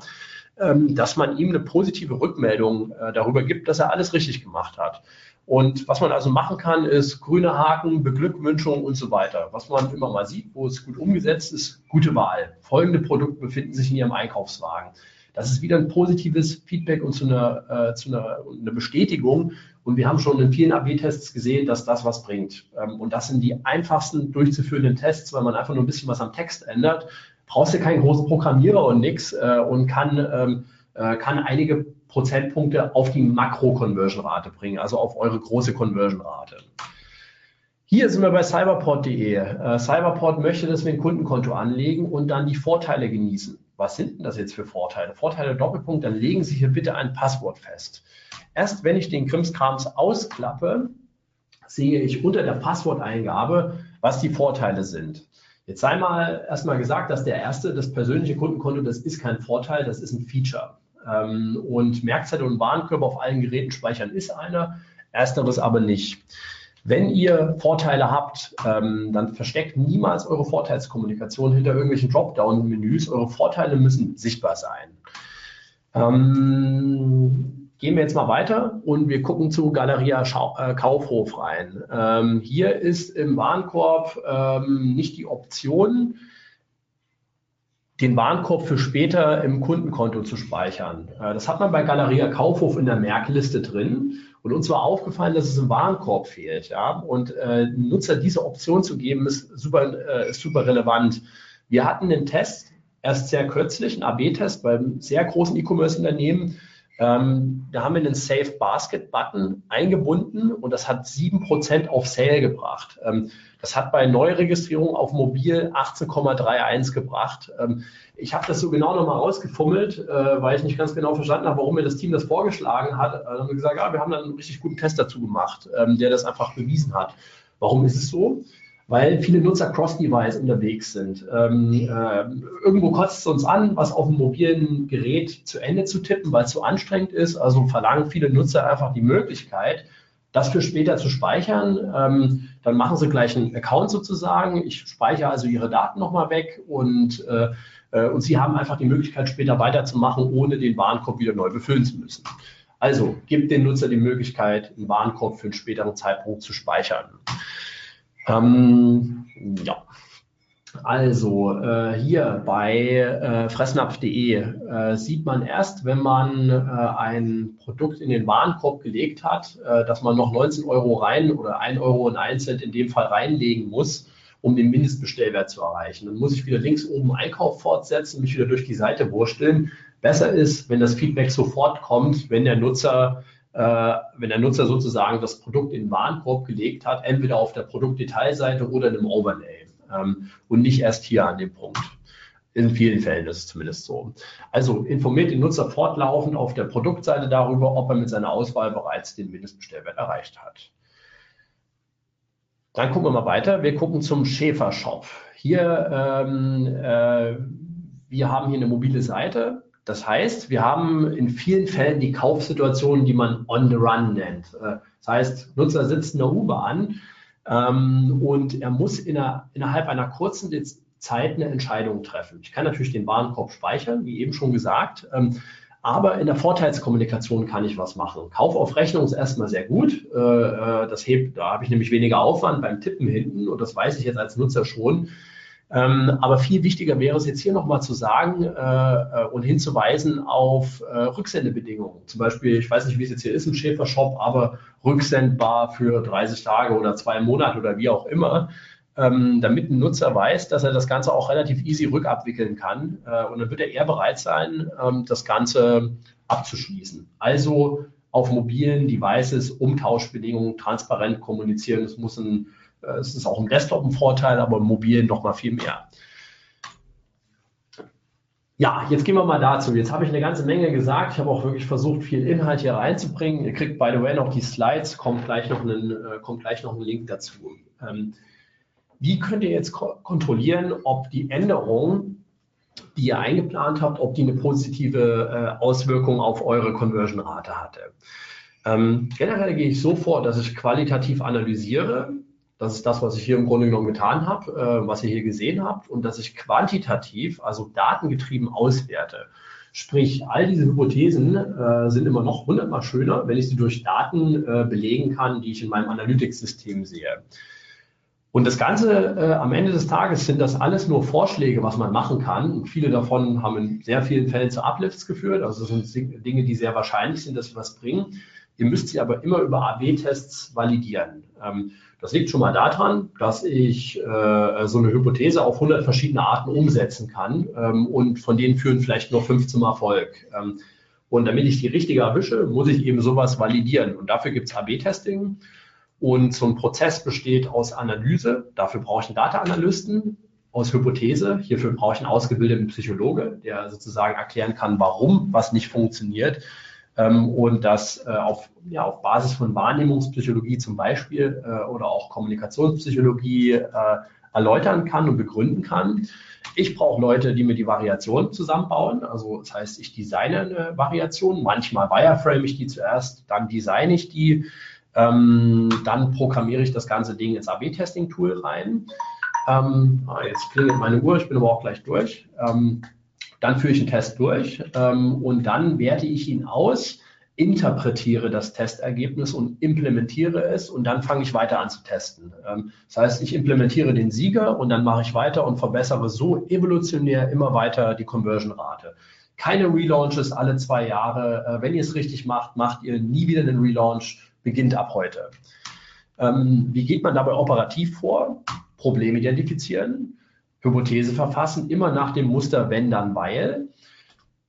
ähm, dass man ihm eine positive Rückmeldung darüber gibt, dass er alles richtig gemacht hat. Und was man also machen kann, ist grüne Haken, Beglückwünschung und so weiter. Was man immer mal sieht, wo es gut umgesetzt ist, gute Wahl. Folgende Produkte befinden sich in Ihrem Einkaufswagen. Das ist wieder ein positives Feedback und zu einer, äh, zu einer, eine Bestätigung. Und wir haben schon in vielen AB-Tests gesehen, dass das was bringt. Ähm, und das sind die einfachsten durchzuführenden Tests, weil man einfach nur ein bisschen was am Text ändert. Brauchst du keinen großen Programmierer und nix äh, und kann, ähm, äh, kann einige Prozentpunkte auf die Makro-Conversion-Rate bringen, also auf eure große Conversion-Rate. Hier sind wir bei cyberport.de. Äh, Cyberport möchte, dass wir ein Kundenkonto anlegen und dann die Vorteile genießen was sind denn das jetzt für Vorteile? Vorteile Doppelpunkt, dann legen Sie hier bitte ein Passwort fest. Erst wenn ich den Krimskrams ausklappe, sehe ich unter der Passworteingabe, was die Vorteile sind. Jetzt sei mal erstmal gesagt, dass der erste, das persönliche Kundenkonto, das ist kein Vorteil, das ist ein Feature. Ähm, und Merkzettel und Warenkörper auf allen Geräten speichern ist einer, ersteres aber nicht. Wenn ihr Vorteile habt, ähm, dann versteckt niemals eure Vorteilskommunikation hinter irgendwelchen Dropdown-Menüs. Eure Vorteile müssen sichtbar sein. Ähm, gehen wir jetzt mal weiter und wir gucken zu Galeria Schau äh, Kaufhof rein. Ähm, hier ist im Warenkorb ähm, nicht die Option, den Warenkorb für später im Kundenkonto zu speichern. Äh, das hat man bei Galeria Kaufhof in der Merkliste drin. Und uns war aufgefallen, dass es im Warenkorb fehlt. Ja? Und äh, Nutzer diese Option zu geben, ist super, äh, ist super relevant. Wir hatten den Test erst sehr kürzlich, einen AB-Test beim sehr großen E-Commerce-Unternehmen. Ähm, da haben wir einen Save Basket Button eingebunden und das hat 7% auf Sale gebracht. Ähm, das hat bei Neuregistrierung auf Mobil 18,31 gebracht. Ähm, ich habe das so genau nochmal rausgefummelt, äh, weil ich nicht ganz genau verstanden habe, warum mir das Team das vorgeschlagen hat. Dann haben wir gesagt, ja, wir haben dann einen richtig guten Test dazu gemacht, ähm, der das einfach bewiesen hat. Warum ist es so? Weil viele Nutzer cross-device unterwegs sind. Ähm, äh, irgendwo kotzt es uns an, was auf dem mobilen Gerät zu Ende zu tippen, weil es zu anstrengend ist. Also verlangen viele Nutzer einfach die Möglichkeit, das für später zu speichern. Ähm, dann machen Sie gleich einen Account sozusagen. Ich speichere also Ihre Daten nochmal weg und, äh, äh, und Sie haben einfach die Möglichkeit, später weiterzumachen, ohne den Warenkorb wieder neu befüllen zu müssen. Also gibt den Nutzer die Möglichkeit, einen Warenkorb für einen späteren Zeitpunkt zu speichern. Ähm, ja. Also äh, hier bei äh, fressnapf.de äh, sieht man erst, wenn man äh, ein Produkt in den Warenkorb gelegt hat, äh, dass man noch 19 Euro rein oder 1 Euro und 1 Cent in dem Fall reinlegen muss, um den Mindestbestellwert zu erreichen. Dann muss ich wieder links oben Einkauf fortsetzen, mich wieder durch die Seite wursteln. Besser ist, wenn das Feedback sofort kommt, wenn der Nutzer wenn der Nutzer sozusagen das Produkt in den Warenkorb gelegt hat, entweder auf der Produktdetailseite oder in einem Overlay ähm, und nicht erst hier an dem Punkt. In vielen Fällen ist es zumindest so. Also informiert den Nutzer fortlaufend auf der Produktseite darüber, ob er mit seiner Auswahl bereits den Mindestbestellwert erreicht hat. Dann gucken wir mal weiter. Wir gucken zum Schäfer-Shop. Hier, ähm, äh, wir haben hier eine mobile Seite. Das heißt, wir haben in vielen Fällen die Kaufsituation, die man on the run nennt. Äh, das heißt, Nutzer sitzt in der U-Bahn ähm, und er muss in einer, innerhalb einer kurzen Zeit eine Entscheidung treffen. Ich kann natürlich den Warenkorb speichern, wie eben schon gesagt. Ähm, aber in der Vorteilskommunikation kann ich was machen. Kauf auf Rechnung ist erstmal sehr gut. Äh, äh, das hebt, da habe ich nämlich weniger Aufwand beim Tippen hinten und das weiß ich jetzt als Nutzer schon. Ähm, aber viel wichtiger wäre es jetzt hier nochmal zu sagen äh, und hinzuweisen auf Rücksendebedingungen. Zum Beispiel, ich weiß nicht, wie es jetzt hier ist im Schäfer-Shop, aber rücksendbar für 30 Tage oder zwei Monate oder wie auch immer ähm, damit ein Nutzer weiß, dass er das Ganze auch relativ easy rückabwickeln kann. Äh, und dann wird er eher bereit sein, ähm, das Ganze abzuschließen. Also auf mobilen Devices Umtauschbedingungen transparent kommunizieren. Es muss ein, äh, es ist auch im Desktop ein Vorteil, aber im mobilen noch mal viel mehr. Ja, jetzt gehen wir mal dazu. Jetzt habe ich eine ganze Menge gesagt. Ich habe auch wirklich versucht, viel Inhalt hier reinzubringen. Ihr kriegt, by the way, noch die Slides, kommt gleich noch, einen, äh, kommt gleich noch ein Link dazu. Ähm, wie könnt ihr jetzt ko kontrollieren, ob die Änderung, die ihr eingeplant habt, ob die eine positive äh, Auswirkung auf eure Conversion-Rate hatte? Ähm, generell gehe ich so vor, dass ich qualitativ analysiere. Das ist das, was ich hier im Grunde genommen getan habe, äh, was ihr hier gesehen habt, und dass ich quantitativ, also datengetrieben auswerte. Sprich, all diese Hypothesen äh, sind immer noch hundertmal schöner, wenn ich sie durch Daten äh, belegen kann, die ich in meinem Analytics-System sehe. Und das Ganze äh, am Ende des Tages sind das alles nur Vorschläge, was man machen kann. Und viele davon haben in sehr vielen Fällen zu Uplifts geführt. Also das sind Dinge, die sehr wahrscheinlich sind, dass sie was bringen. Ihr müsst sie aber immer über AB-Tests validieren. Ähm, das liegt schon mal daran, dass ich äh, so eine Hypothese auf 100 verschiedene Arten umsetzen kann ähm, und von denen führen vielleicht nur fünf zum Erfolg. Ähm, und damit ich die richtige erwische, muss ich eben sowas validieren. Und dafür gibt es AB-Testing. Und so ein Prozess besteht aus Analyse. Dafür brauche ich einen Data-Analysten. Aus Hypothese. Hierfür brauche ich einen ausgebildeten Psychologe, der sozusagen erklären kann, warum was nicht funktioniert. Ähm, und das äh, auf, ja, auf Basis von Wahrnehmungspsychologie zum Beispiel äh, oder auch Kommunikationspsychologie äh, erläutern kann und begründen kann. Ich brauche Leute, die mir die Variation zusammenbauen. Also das heißt, ich designe eine Variation. Manchmal wireframe ich die zuerst, dann designe ich die. Ähm, dann programmiere ich das ganze Ding ins AB-Testing-Tool rein. Ähm, ah, jetzt klingelt meine Uhr, ich bin aber auch gleich durch. Ähm, dann führe ich einen Test durch ähm, und dann werte ich ihn aus, interpretiere das Testergebnis und implementiere es und dann fange ich weiter an zu testen. Ähm, das heißt, ich implementiere den Sieger und dann mache ich weiter und verbessere so evolutionär immer weiter die Conversion-Rate. Keine Relaunches alle zwei Jahre. Äh, wenn ihr es richtig macht, macht ihr nie wieder einen Relaunch beginnt ab heute. Ähm, wie geht man dabei operativ vor? Problem identifizieren, Hypothese verfassen, immer nach dem Muster wenn, dann, weil.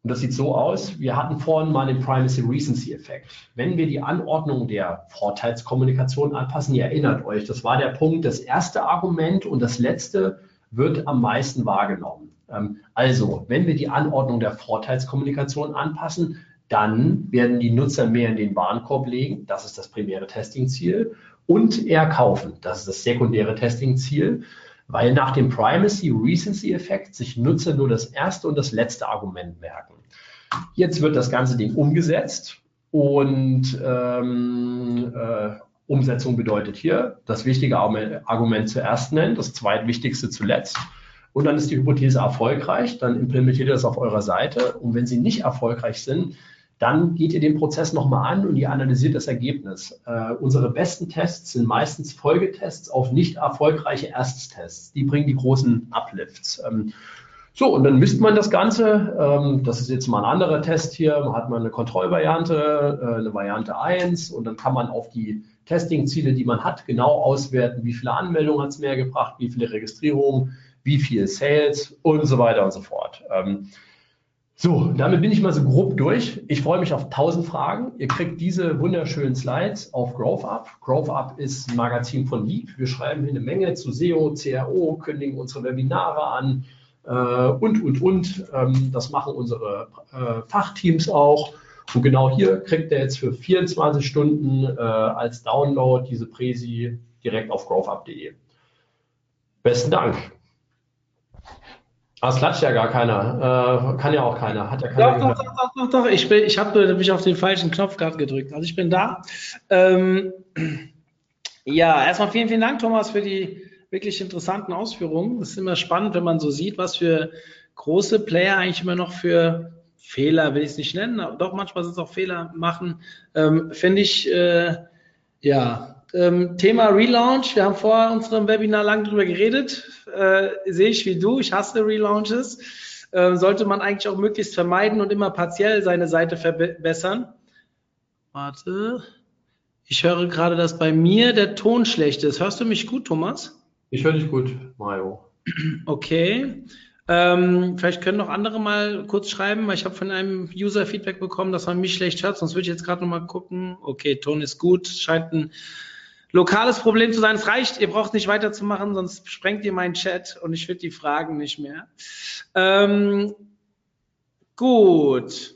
Und das sieht so aus, wir hatten vorhin mal den Primacy-Recency-Effekt. Wenn wir die Anordnung der Vorteilskommunikation anpassen, ihr erinnert euch, das war der Punkt, das erste Argument und das letzte wird am meisten wahrgenommen. Ähm, also, wenn wir die Anordnung der Vorteilskommunikation anpassen, dann werden die Nutzer mehr in den Warenkorb legen. Das ist das primäre Testingziel. Und eher kaufen. Das ist das sekundäre Testingziel, weil nach dem Primacy-Recency-Effekt sich Nutzer nur das erste und das letzte Argument merken. Jetzt wird das ganze Ding umgesetzt und ähm, äh, Umsetzung bedeutet hier das wichtige Argument zuerst nennen, das zweitwichtigste zuletzt. Und dann ist die Hypothese erfolgreich, dann implementiert ihr das auf eurer Seite. Und wenn sie nicht erfolgreich sind, dann geht ihr den Prozess nochmal an und ihr analysiert das Ergebnis. Äh, unsere besten Tests sind meistens Folgetests auf nicht erfolgreiche Ersttests. Die bringen die großen Uplifts. Ähm, so, und dann misst man das Ganze. Ähm, das ist jetzt mal ein anderer Test hier. Man hat mal eine Kontrollvariante, äh, eine Variante 1 und dann kann man auf die Testing-Ziele, die man hat, genau auswerten, wie viele Anmeldungen hat es mehr gebracht, wie viele Registrierungen, wie viel Sales und so weiter und so fort. Ähm, so, damit bin ich mal so grob durch. Ich freue mich auf 1000 Fragen. Ihr kriegt diese wunderschönen Slides auf GrowthUp. GrowthUp ist ein Magazin von Leap. Wir schreiben hier eine Menge zu SEO, CRO, kündigen unsere Webinare an äh, und, und, und. Ähm, das machen unsere äh, Fachteams auch. Und genau hier kriegt ihr jetzt für 24 Stunden äh, als Download diese Präsi direkt auf growthup.de. Besten Dank. Ah, es klatscht ja gar keiner. Äh, kann ja auch keiner. Hat ja keiner. Doch, doch, doch, doch, doch, doch. Ich, bin, ich habe mich auf den falschen Knopf gerade gedrückt. Also ich bin da. Ähm, ja, erstmal vielen, vielen Dank, Thomas, für die wirklich interessanten Ausführungen. Es ist immer spannend, wenn man so sieht, was für große Player eigentlich immer noch für Fehler, will ich es nicht nennen, aber doch manchmal sind es auch Fehler machen. Ähm, Finde ich, äh, ja, ähm, Thema Relaunch. Wir haben vor unserem Webinar lang drüber geredet. Äh, sehe ich wie du. Ich hasse Relaunches. Äh, sollte man eigentlich auch möglichst vermeiden und immer partiell seine Seite verbessern. Warte. Ich höre gerade, dass bei mir der Ton schlecht ist. Hörst du mich gut, Thomas? Ich höre dich gut, Mario. Okay. Ähm, vielleicht können noch andere mal kurz schreiben, weil ich habe von einem User Feedback bekommen, dass man mich schlecht hört. Sonst würde ich jetzt gerade noch mal gucken. Okay, Ton ist gut. Scheint ein lokales Problem zu sein. Es reicht, ihr braucht nicht weiterzumachen, sonst sprengt ihr meinen Chat und ich finde die Fragen nicht mehr. Ähm, gut.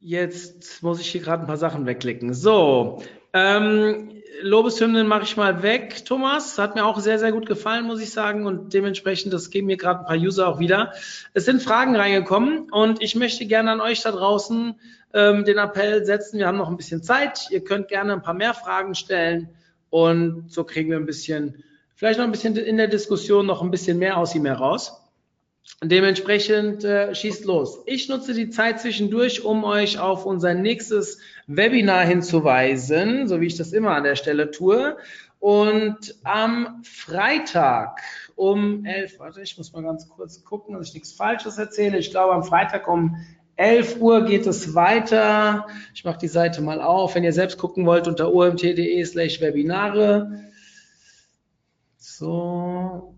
Jetzt muss ich hier gerade ein paar Sachen wegklicken. So, ähm, Lobeshymnen mache ich mal weg, Thomas. Hat mir auch sehr, sehr gut gefallen, muss ich sagen. Und dementsprechend, das geben mir gerade ein paar User auch wieder. Es sind Fragen reingekommen und ich möchte gerne an euch da draußen ähm, den Appell setzen. Wir haben noch ein bisschen Zeit. Ihr könnt gerne ein paar mehr Fragen stellen und so kriegen wir ein bisschen, vielleicht noch ein bisschen in der Diskussion noch ein bisschen mehr aus ihm heraus. Dementsprechend äh, schießt los. Ich nutze die Zeit zwischendurch, um euch auf unser nächstes Webinar hinzuweisen, so wie ich das immer an der Stelle tue. Und am Freitag um 11, warte, ich muss mal ganz kurz gucken, dass ich nichts Falsches erzähle. Ich glaube, am Freitag um 11 Uhr geht es weiter. Ich mache die Seite mal auf. Wenn ihr selbst gucken wollt, unter omt.de slash Webinare. So.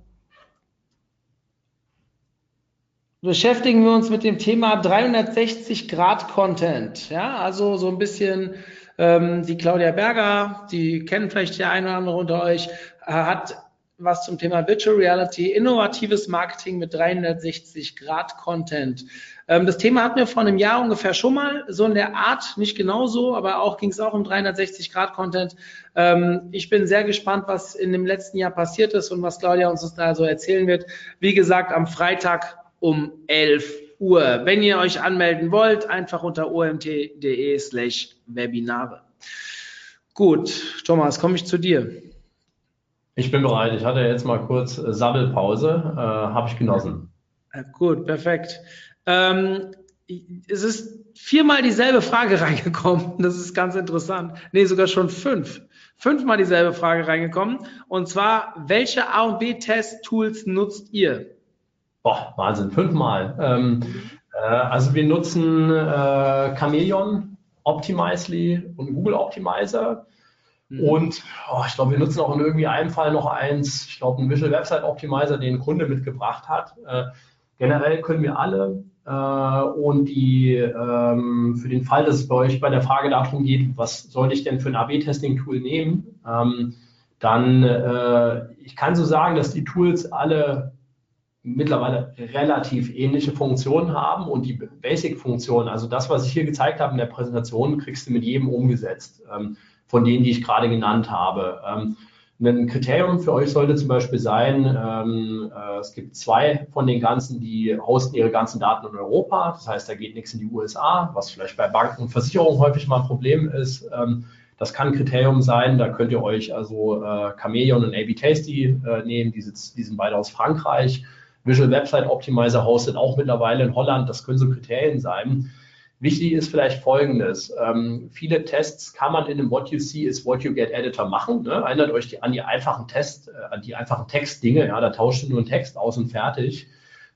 Beschäftigen wir uns mit dem Thema 360 Grad Content. Ja, also so ein bisschen ähm, die Claudia Berger, die kennen vielleicht der eine oder andere unter euch, äh, hat was zum Thema Virtual Reality, innovatives Marketing mit 360 Grad Content ähm, das Thema hatten wir vor einem Jahr ungefähr schon mal, so in der Art, nicht genauso, aber auch ging es auch um 360-Grad-Content. Ähm, ich bin sehr gespannt, was in dem letzten Jahr passiert ist und was Claudia uns da so erzählen wird. Wie gesagt, am Freitag um 11 Uhr. Wenn ihr euch anmelden wollt, einfach unter omt.de slash Webinare. Gut, Thomas, komme ich zu dir. Ich bin bereit. Ich hatte jetzt mal kurz Sabbelpause. Äh, Habe ich genossen. Ja, gut, perfekt. Ähm, es ist viermal dieselbe Frage <laughs> reingekommen. Das ist ganz interessant. Nee, sogar schon fünf. Fünfmal dieselbe Frage reingekommen. Und zwar, welche A und B-Test-Tools nutzt ihr? Boah, Wahnsinn, fünfmal. Ähm, äh, also wir nutzen äh, Chameleon, Optimizely und Google Optimizer. Mhm. Und oh, ich glaube, wir nutzen auch in irgendwie einem Fall noch eins, ich glaube, einen Visual Website Optimizer, den ein Kunde mitgebracht hat. Äh, generell können wir alle äh, und die ähm, für den Fall, dass es bei euch bei der Frage darum geht, was sollte ich denn für ein AB-Testing-Tool nehmen, ähm, dann äh, ich kann so sagen, dass die Tools alle mittlerweile relativ ähnliche Funktionen haben und die Basic-Funktionen, also das, was ich hier gezeigt habe in der Präsentation, kriegst du mit jedem umgesetzt, ähm, von denen, die ich gerade genannt habe. Ähm, ein Kriterium für euch sollte zum Beispiel sein, ähm, äh, es gibt zwei von den ganzen, die hosten ihre ganzen Daten in Europa. Das heißt, da geht nichts in die USA, was vielleicht bei Banken und Versicherungen häufig mal ein Problem ist. Ähm, das kann ein Kriterium sein. Da könnt ihr euch also äh, Chameleon und AB Tasty äh, nehmen. Die, sitz, die sind beide aus Frankreich. Visual Website Optimizer hostet auch mittlerweile in Holland. Das können so Kriterien sein. Wichtig ist vielleicht Folgendes. Ähm, viele Tests kann man in einem What You See is What You Get Editor machen. Ne? Erinnert euch die, an die einfachen Tests, äh, an die einfachen Textdinge. Ja, da tauscht du nur einen Text aus und fertig.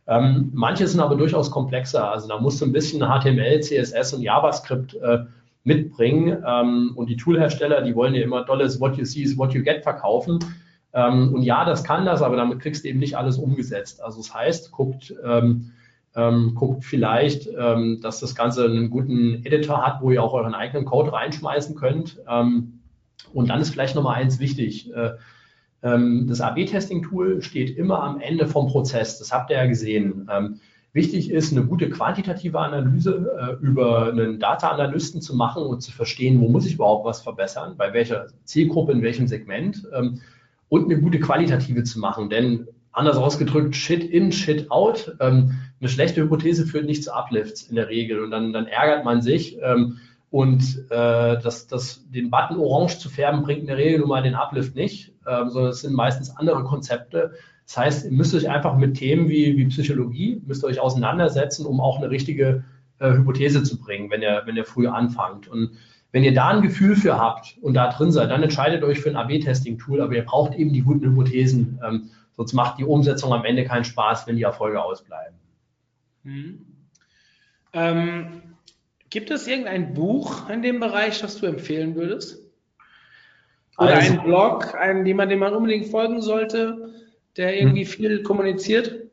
Ähm, manche sind aber durchaus komplexer. Also da musst du ein bisschen HTML, CSS und JavaScript äh, mitbringen. Ähm, und die Toolhersteller, die wollen ja immer dolles What You See is What You Get verkaufen. Ähm, und ja, das kann das, aber damit kriegst du eben nicht alles umgesetzt. Also das heißt, guckt, ähm, ähm, guckt vielleicht, ähm, dass das Ganze einen guten Editor hat, wo ihr auch euren eigenen Code reinschmeißen könnt. Ähm, und dann ist vielleicht nochmal eins wichtig. Äh, ähm, das AB-Testing-Tool steht immer am Ende vom Prozess. Das habt ihr ja gesehen. Wichtig ist, eine gute quantitative Analyse äh, über einen Data-Analysten zu machen und zu verstehen, wo muss ich überhaupt was verbessern, bei welcher Zielgruppe, in welchem Segment und eine gute qualitative zu machen. Denn anders ausgedrückt, Shit in, Shit out. Ähm, eine schlechte Hypothese führt nicht zu Uplifts in der Regel und dann, dann ärgert man sich. Ähm, und äh, das, das, den Button orange zu färben, bringt in der Regel nun mal den Uplift nicht, ähm, sondern es sind meistens andere Konzepte. Das heißt, ihr müsst euch einfach mit Themen wie, wie Psychologie, müsst ihr euch auseinandersetzen, um auch eine richtige äh, Hypothese zu bringen, wenn ihr, wenn ihr früh anfangt. Und wenn ihr da ein Gefühl für habt und da drin seid, dann entscheidet euch für ein AB-Testing-Tool, aber ihr braucht eben die guten Hypothesen. Ähm, Sonst macht die Umsetzung am Ende keinen Spaß, wenn die Erfolge ausbleiben. Mhm. Ähm, gibt es irgendein Buch in dem Bereich, das du empfehlen würdest? Oder also, einen Blog, einen, dem man, dem man unbedingt folgen sollte, der irgendwie hm. viel kommuniziert?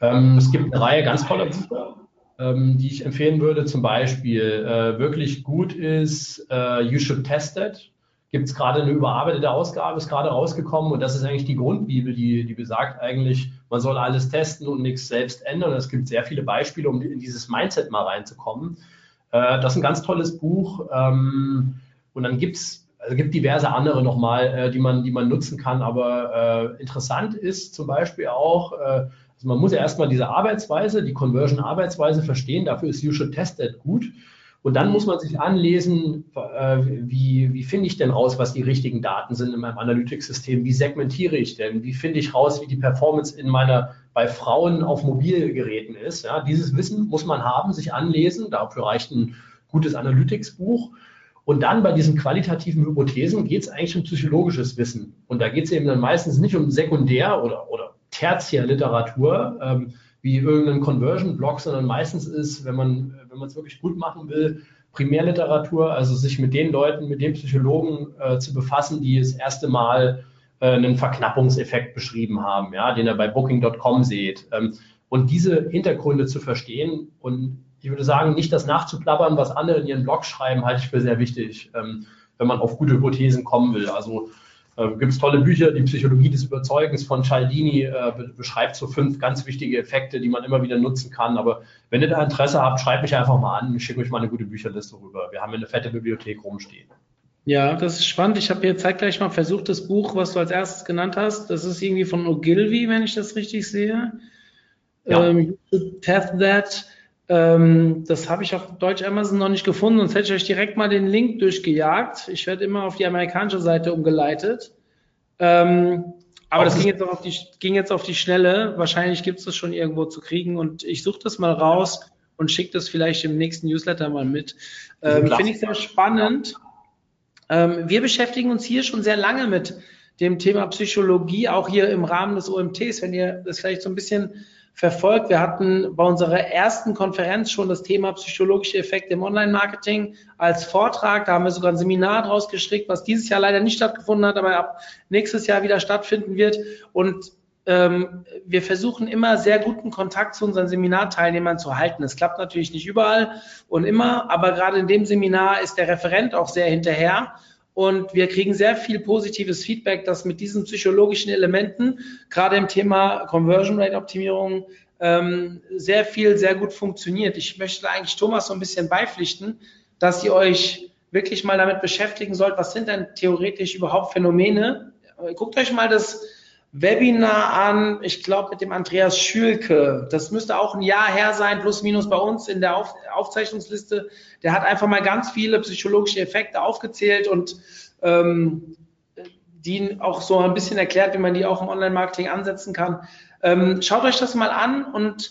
Ähm, es gibt eine Reihe ganz toller Bücher, ähm, die ich empfehlen würde. Zum Beispiel äh, wirklich gut ist uh, You Should Test It gibt es gerade eine überarbeitete Ausgabe, ist gerade rausgekommen und das ist eigentlich die Grundbibel, die, die besagt eigentlich, man soll alles testen und nichts selbst ändern. Es gibt sehr viele Beispiele, um in dieses Mindset mal reinzukommen. Äh, das ist ein ganz tolles Buch. Ähm, und dann gibt es also gibt diverse andere nochmal, äh, die, man, die man nutzen kann. Aber äh, interessant ist zum Beispiel auch, äh, also man muss ja erstmal diese Arbeitsweise, die Conversion-Arbeitsweise verstehen. Dafür ist You Should Test That gut. Und dann muss man sich anlesen, äh, wie, wie finde ich denn raus, was die richtigen Daten sind in meinem Analytics-System? Wie segmentiere ich denn? Wie finde ich raus, wie die Performance in meiner, bei Frauen auf Mobilgeräten ist? Ja, dieses Wissen muss man haben, sich anlesen. Dafür reicht ein gutes Analytics-Buch. Und dann bei diesen qualitativen Hypothesen geht es eigentlich um psychologisches Wissen. Und da geht es eben dann meistens nicht um Sekundär- oder, oder Tertiärliteratur, ähm, wie irgendein Conversion-Blog, sondern meistens ist, wenn man wenn es wirklich gut machen will, Primärliteratur, also sich mit den Leuten, mit den Psychologen äh, zu befassen, die das erste Mal äh, einen Verknappungseffekt beschrieben haben, ja, den er bei Booking.com sieht. Ähm, und diese Hintergründe zu verstehen und ich würde sagen, nicht das nachzuplappern, was andere in ihren Blog schreiben, halte ich für sehr wichtig, ähm, wenn man auf gute Hypothesen kommen will. Also äh, Gibt es tolle Bücher, die Psychologie des Überzeugens von Cialdini äh, beschreibt so fünf ganz wichtige Effekte, die man immer wieder nutzen kann. Aber wenn ihr da Interesse habt, schreibt mich einfach mal an. Ich schicke euch mal eine gute Bücherliste rüber. Wir haben eine fette Bibliothek rumstehen. Ja, das ist spannend. Ich habe hier zeitgleich mal versucht, das Buch, was du als erstes genannt hast, das ist irgendwie von Ogilvy, wenn ich das richtig sehe. Ja. Ähm, you should test that. Ähm, das habe ich auf Deutsch Amazon noch nicht gefunden, sonst hätte ich euch direkt mal den Link durchgejagt. Ich werde immer auf die amerikanische Seite umgeleitet. Ähm, aber das ging jetzt, auf die, ging jetzt auf die Schnelle. Wahrscheinlich gibt es das schon irgendwo zu kriegen und ich suche das mal raus und schicke das vielleicht im nächsten Newsletter mal mit. Ähm, Finde ich sehr spannend. Ähm, wir beschäftigen uns hier schon sehr lange mit dem Thema Psychologie, auch hier im Rahmen des OMTs. Wenn ihr das vielleicht so ein bisschen verfolgt. Wir hatten bei unserer ersten Konferenz schon das Thema psychologische Effekte im Online-Marketing als Vortrag. Da haben wir sogar ein Seminar draus gestrickt, was dieses Jahr leider nicht stattgefunden hat, aber ab nächstes Jahr wieder stattfinden wird. Und ähm, wir versuchen immer sehr guten Kontakt zu unseren Seminarteilnehmern zu halten. Es klappt natürlich nicht überall und immer, aber gerade in dem Seminar ist der Referent auch sehr hinterher und wir kriegen sehr viel positives Feedback, dass mit diesen psychologischen Elementen, gerade im Thema Conversion Rate Optimierung, ähm, sehr viel, sehr gut funktioniert. Ich möchte eigentlich Thomas so ein bisschen beipflichten, dass ihr euch wirklich mal damit beschäftigen sollt, was sind denn theoretisch überhaupt Phänomene? Guckt euch mal das Webinar an, ich glaube mit dem Andreas Schülke. Das müsste auch ein Jahr her sein, plus minus bei uns in der Auf Aufzeichnungsliste. Der hat einfach mal ganz viele psychologische Effekte aufgezählt und ähm, die auch so ein bisschen erklärt, wie man die auch im Online-Marketing ansetzen kann. Ähm, schaut euch das mal an und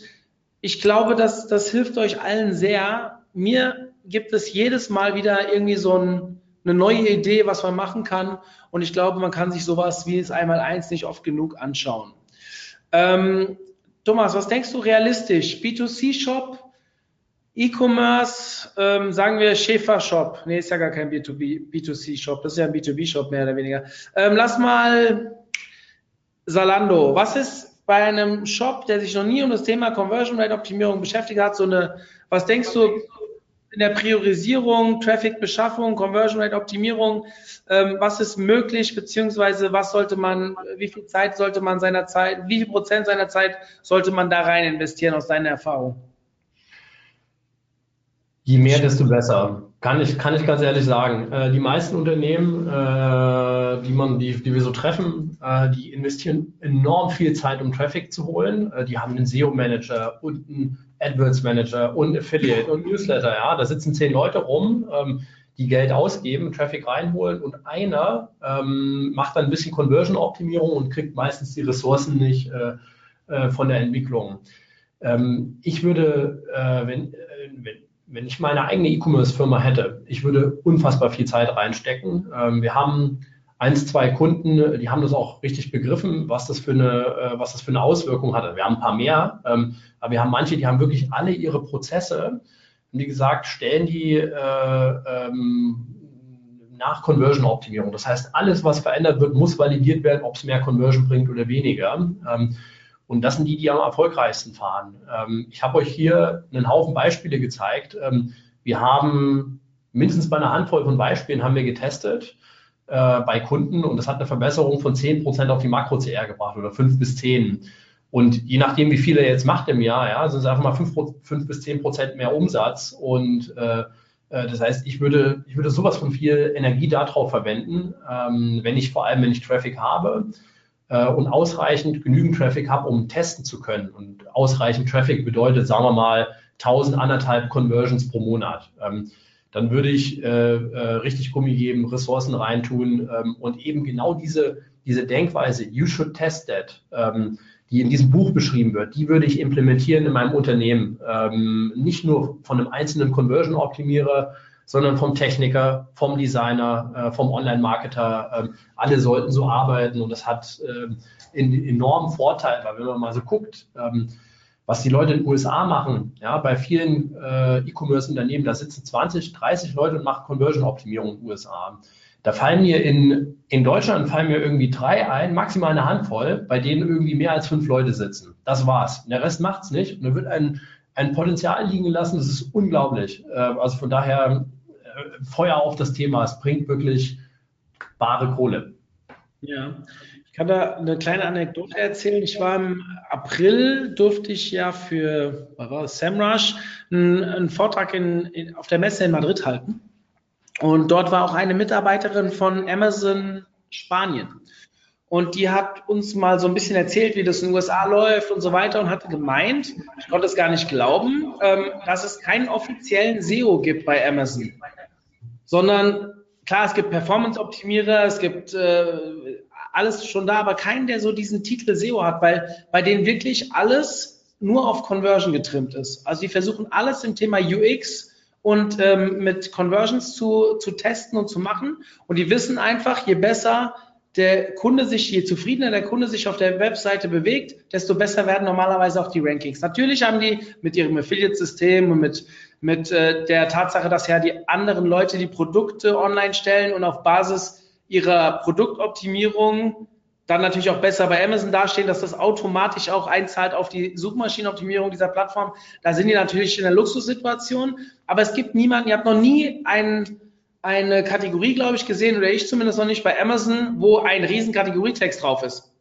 ich glaube, dass das hilft euch allen sehr. Mir gibt es jedes Mal wieder irgendwie so ein, eine neue Idee, was man machen kann. Und ich glaube, man kann sich sowas wie das Einmal-Eins nicht oft genug anschauen. Ähm, Thomas, was denkst du realistisch? B2C-Shop, E-Commerce, ähm, sagen wir Schäfer-Shop. Nee, ist ja gar kein B2B, B2C-Shop, das ist ja ein B2B-Shop mehr oder weniger. Ähm, lass mal Salando. Was ist bei einem Shop, der sich noch nie um das Thema Conversion Rate Optimierung beschäftigt hat, so eine, was denkst du in der Priorisierung, Traffic-Beschaffung, Conversion Rate Optimierung, ähm, was ist möglich, beziehungsweise was sollte man, wie viel Zeit sollte man seiner Zeit, wie viel Prozent seiner Zeit sollte man da rein investieren aus deiner Erfahrung? Je mehr, desto besser. Kann ich, kann ich ganz ehrlich sagen. Äh, die meisten Unternehmen, äh, die, man, die, die wir so treffen, äh, die investieren enorm viel Zeit, um Traffic zu holen. Äh, die haben einen SEO-Manager und einen AdWords-Manager und Affiliate und Newsletter. Ja, da sitzen zehn Leute rum, ähm, die Geld ausgeben, Traffic reinholen und einer ähm, macht dann ein bisschen Conversion-Optimierung und kriegt meistens die Ressourcen nicht äh, äh, von der Entwicklung. Ähm, ich würde, wenn, wenn wenn ich meine eigene E-Commerce-Firma hätte, ich würde unfassbar viel Zeit reinstecken. Ähm, wir haben eins, zwei Kunden, die haben das auch richtig begriffen, was das für eine, äh, was das für eine Auswirkung hatte. Wir haben ein paar mehr, ähm, aber wir haben manche, die haben wirklich alle ihre Prozesse, wie gesagt, stellen die äh, ähm, nach Conversion-Optimierung. Das heißt, alles, was verändert wird, muss validiert werden, ob es mehr Conversion bringt oder weniger. Ähm, und das sind die, die am erfolgreichsten fahren. Ich habe euch hier einen Haufen Beispiele gezeigt. Wir haben mindestens bei einer Handvoll von Beispielen haben wir getestet äh, bei Kunden und das hat eine Verbesserung von 10% auf die Makro-CR gebracht oder 5 bis 10. Und je nachdem, wie viel er jetzt macht im Jahr, ja, sind es einfach mal 5, 5 bis 10 Prozent mehr Umsatz. Und äh, äh, das heißt, ich würde, ich würde sowas von viel Energie darauf verwenden, ähm, wenn ich vor allem, wenn ich Traffic habe äh, und ausreichend genügend Traffic habe, um testen zu können. Und ausreichend Traffic bedeutet, sagen wir mal, 1000, anderthalb Conversions pro Monat. Ähm, dann würde ich äh, äh, richtig Gummi geben, Ressourcen reintun ähm, und eben genau diese, diese Denkweise, you should test that, ähm, die in diesem Buch beschrieben wird, die würde ich implementieren in meinem Unternehmen. Ähm, nicht nur von einem einzelnen Conversion-Optimierer, sondern vom Techniker, vom Designer, äh, vom Online-Marketer. Ähm, alle sollten so arbeiten und das hat ähm, einen enormen Vorteil, weil wenn man mal so guckt, ähm, was die Leute in den USA machen, ja, bei vielen äh, E-Commerce-Unternehmen, da sitzen 20, 30 Leute und machen Conversion-Optimierung in den USA. Da fallen mir in, in Deutschland fallen mir irgendwie drei ein, maximal eine Handvoll, bei denen irgendwie mehr als fünf Leute sitzen. Das war's. Der Rest macht's nicht. Und da wird ein, ein Potenzial liegen lassen, das ist unglaublich. Äh, also von daher äh, Feuer auf das Thema. Es bringt wirklich bare Kohle. Ja, ich kann da eine kleine Anekdote erzählen. Ich war im April, durfte ich ja für was war das, SEMrush einen, einen Vortrag in, in, auf der Messe in Madrid halten. Und dort war auch eine Mitarbeiterin von Amazon Spanien. Und die hat uns mal so ein bisschen erzählt, wie das in den USA läuft und so weiter und hatte gemeint, ich konnte es gar nicht glauben, ähm, dass es keinen offiziellen SEO gibt bei Amazon. Sondern klar, es gibt Performance-Optimierer, es gibt äh, alles schon da, aber keinen, der so diesen Titel SEO hat, weil bei denen wirklich alles nur auf Conversion getrimmt ist. Also die versuchen alles im Thema UX und ähm, mit Conversions zu, zu testen und zu machen. Und die wissen einfach, je besser der Kunde sich, je zufriedener der Kunde sich auf der Webseite bewegt, desto besser werden normalerweise auch die Rankings. Natürlich haben die mit ihrem Affiliate-System und mit, mit äh, der Tatsache, dass ja die anderen Leute die Produkte online stellen und auf Basis ihrer Produktoptimierung dann natürlich auch besser bei Amazon dastehen, dass das automatisch auch einzahlt auf die Suchmaschinenoptimierung dieser Plattform. Da sind die natürlich in der Luxussituation, aber es gibt niemanden, ihr habt noch nie einen eine Kategorie, glaube ich, gesehen, oder ich zumindest noch nicht bei Amazon, wo ein riesen Kategorietext drauf ist.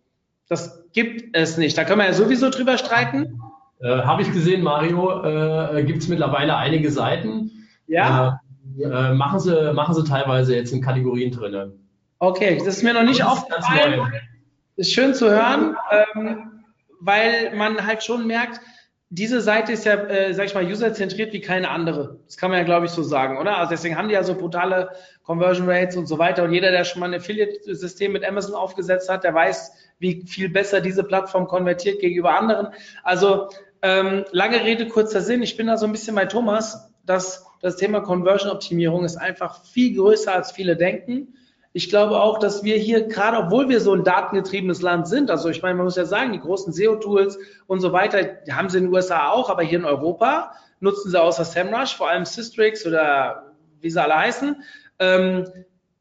Das gibt es nicht. Da können wir ja sowieso drüber streiten. Äh, Habe ich gesehen, Mario. Äh, gibt es mittlerweile einige Seiten. Ja. Äh, äh, machen, sie, machen sie teilweise jetzt in Kategorien drin. Okay, das ist mir noch nicht aufgefallen. Ist schön zu hören, ähm, weil man halt schon merkt, diese Seite ist ja, äh, sag ich mal, userzentriert wie keine andere. Das kann man ja, glaube ich, so sagen, oder? Also deswegen haben die ja so brutale Conversion Rates und so weiter. Und jeder, der schon mal ein Affiliate-System mit Amazon aufgesetzt hat, der weiß, wie viel besser diese Plattform konvertiert gegenüber anderen. Also ähm, lange Rede, kurzer Sinn. Ich bin da so ein bisschen bei Thomas, dass das Thema Conversion-Optimierung ist einfach viel größer, als viele denken. Ich glaube auch, dass wir hier, gerade obwohl wir so ein datengetriebenes Land sind, also ich meine, man muss ja sagen, die großen SEO-Tools und so weiter, haben sie in den USA auch, aber hier in Europa nutzen sie außer SEMrush, vor allem Systrix oder wie sie alle heißen. Ähm,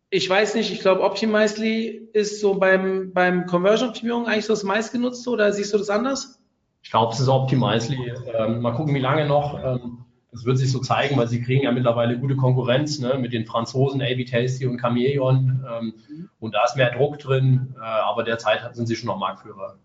ich weiß nicht, ich glaube, Optimizely ist so beim, beim Conversion-Optimierung eigentlich so das meistgenutzte oder siehst du das anders? Ich glaube, es ist Optimizely. Ähm, mal gucken, wie lange noch. Ähm, das wird sich so zeigen, weil sie kriegen ja mittlerweile gute Konkurrenz ne, mit den Franzosen AB Tasty und Chameleon. Ähm, mhm. Und da ist mehr Druck drin, äh, aber derzeit sind sie schon noch Marktführer.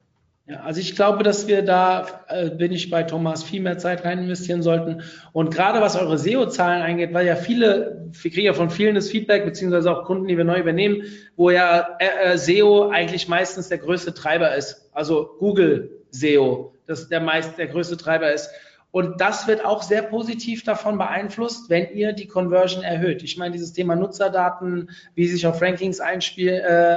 Ja, also ich glaube, dass wir da, äh, bin ich bei Thomas, viel mehr Zeit rein investieren sollten. Und gerade was eure SEO-Zahlen eingeht, weil ja viele, wir kriegen ja von vielen das Feedback, beziehungsweise auch Kunden, die wir neu übernehmen, wo ja äh, äh SEO eigentlich meistens der größte Treiber ist. Also Google SEO, das der meist der größte Treiber ist. Und das wird auch sehr positiv davon beeinflusst, wenn ihr die Conversion erhöht. Ich meine, dieses Thema Nutzerdaten, wie sich auf Rankings einspiel, äh,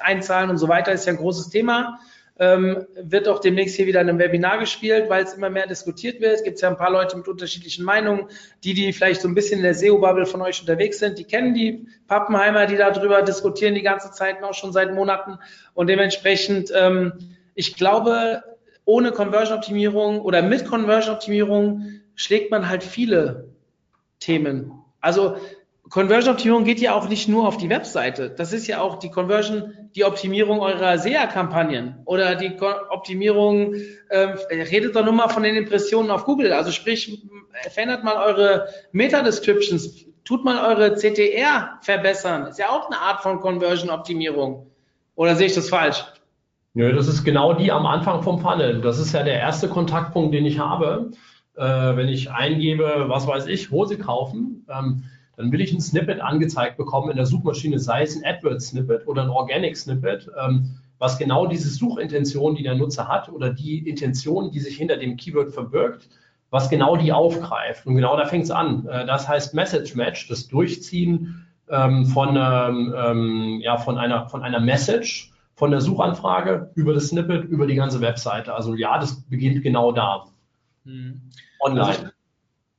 einzahlen und so weiter, ist ja ein großes Thema. Ähm, wird auch demnächst hier wieder in einem Webinar gespielt, weil es immer mehr diskutiert wird. Gibt es ja ein paar Leute mit unterschiedlichen Meinungen, die, die vielleicht so ein bisschen in der SEO-Bubble von euch unterwegs sind, die kennen die Pappenheimer, die darüber diskutieren die ganze Zeit, auch schon seit Monaten. Und dementsprechend, ähm, ich glaube, ohne Conversion-Optimierung oder mit Conversion-Optimierung schlägt man halt viele Themen. Also Conversion-Optimierung geht ja auch nicht nur auf die Webseite. Das ist ja auch die Conversion, die Optimierung eurer SEA-Kampagnen oder die Optimierung, äh, redet doch nur mal von den Impressionen auf Google. Also sprich, verändert mal eure Meta-Descriptions, tut mal eure CTR verbessern. Ist ja auch eine Art von Conversion-Optimierung. Oder sehe ich das falsch? Nö, das ist genau die am Anfang vom Funnel. Das ist ja der erste Kontaktpunkt, den ich habe. Äh, wenn ich eingebe, was weiß ich, Hose kaufen, ähm, dann will ich ein Snippet angezeigt bekommen in der Suchmaschine, sei es ein AdWords-Snippet oder ein Organic-Snippet, ähm, was genau diese Suchintention, die der Nutzer hat oder die Intention, die sich hinter dem Keyword verbirgt, was genau die aufgreift. Und genau da fängt es an. Äh, das heißt Message Match, das Durchziehen ähm, von, ähm, ähm, ja, von, einer, von einer Message von der Suchanfrage über das Snippet, über die ganze Webseite. Also ja, das beginnt genau da. Hm. Online. Also ich,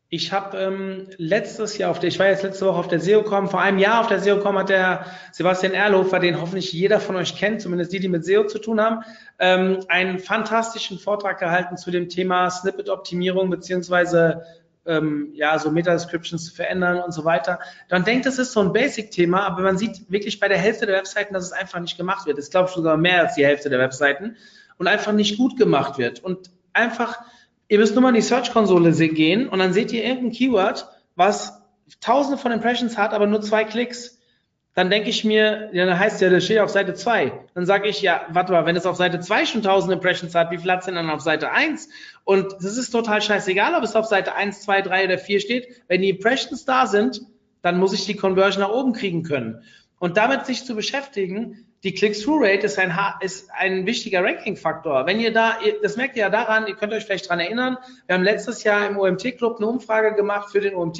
ich habe ähm, letztes Jahr auf der, ich war jetzt letzte Woche auf der SEOCom, vor einem Jahr auf der SEOCom hat der Sebastian Erlofer, den hoffentlich jeder von euch kennt, zumindest die, die mit SEO zu tun haben, ähm, einen fantastischen Vortrag gehalten zu dem Thema Snippet-Optimierung beziehungsweise ähm, ja, so Meta-Descriptions zu verändern und so weiter, dann denkt, das ist so ein Basic-Thema, aber man sieht wirklich bei der Hälfte der Webseiten, dass es einfach nicht gemacht wird. Ich glaube sogar mehr als die Hälfte der Webseiten und einfach nicht gut gemacht wird. Und einfach, ihr müsst nur mal in die Search-Konsole gehen und dann seht ihr irgendein Keyword, was tausende von Impressions hat, aber nur zwei Klicks dann denke ich mir, ja, dann heißt ja, das steht auf Seite 2. Dann sage ich, ja, warte mal, wenn es auf Seite 2 schon 1000 Impressions hat, wie viel hat es denn dann auf Seite 1? Und das ist total scheißegal, ob es auf Seite 1, 2, 3 oder 4 steht. Wenn die Impressions da sind, dann muss ich die Conversion nach oben kriegen können. Und damit sich zu beschäftigen, die Click-Through-Rate ist ein, ist ein wichtiger Ranking-Faktor. Wenn ihr da, das merkt ihr ja daran, ihr könnt euch vielleicht dran erinnern, wir haben letztes Jahr im OMT-Club eine Umfrage gemacht für den OMT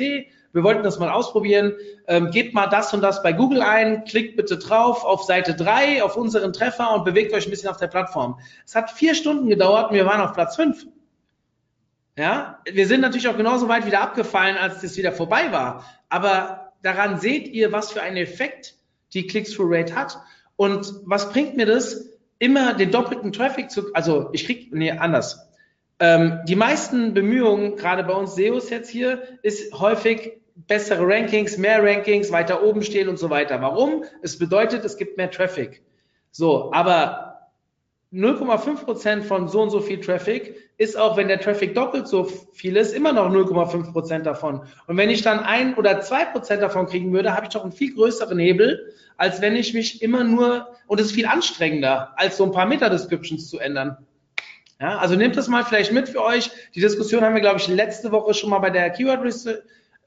wir wollten das mal ausprobieren. Ähm, gebt mal das und das bei Google ein, klickt bitte drauf auf Seite 3 auf unseren Treffer und bewegt euch ein bisschen auf der Plattform. Es hat vier Stunden gedauert und wir waren auf Platz 5. Ja, wir sind natürlich auch genauso weit wieder abgefallen, als das wieder vorbei war. Aber daran seht ihr, was für einen Effekt die Click-Through-Rate hat. Und was bringt mir das? Immer den doppelten Traffic zu, also ich krieg, nee, anders. Ähm, die meisten Bemühungen, gerade bei uns SEOs jetzt hier, ist häufig bessere Rankings, mehr Rankings, weiter oben stehen und so weiter. Warum? Es bedeutet, es gibt mehr Traffic. So, aber 0,5 Prozent von so und so viel Traffic ist auch, wenn der Traffic doppelt so viel ist, immer noch 0,5 Prozent davon. Und wenn ich dann ein oder zwei Prozent davon kriegen würde, habe ich doch einen viel größeren Hebel, als wenn ich mich immer nur, und es ist viel anstrengender, als so ein paar Meta-Descriptions zu ändern. Ja, also nehmt das mal vielleicht mit für euch. Die Diskussion haben wir, glaube ich, letzte Woche schon mal bei der Keyword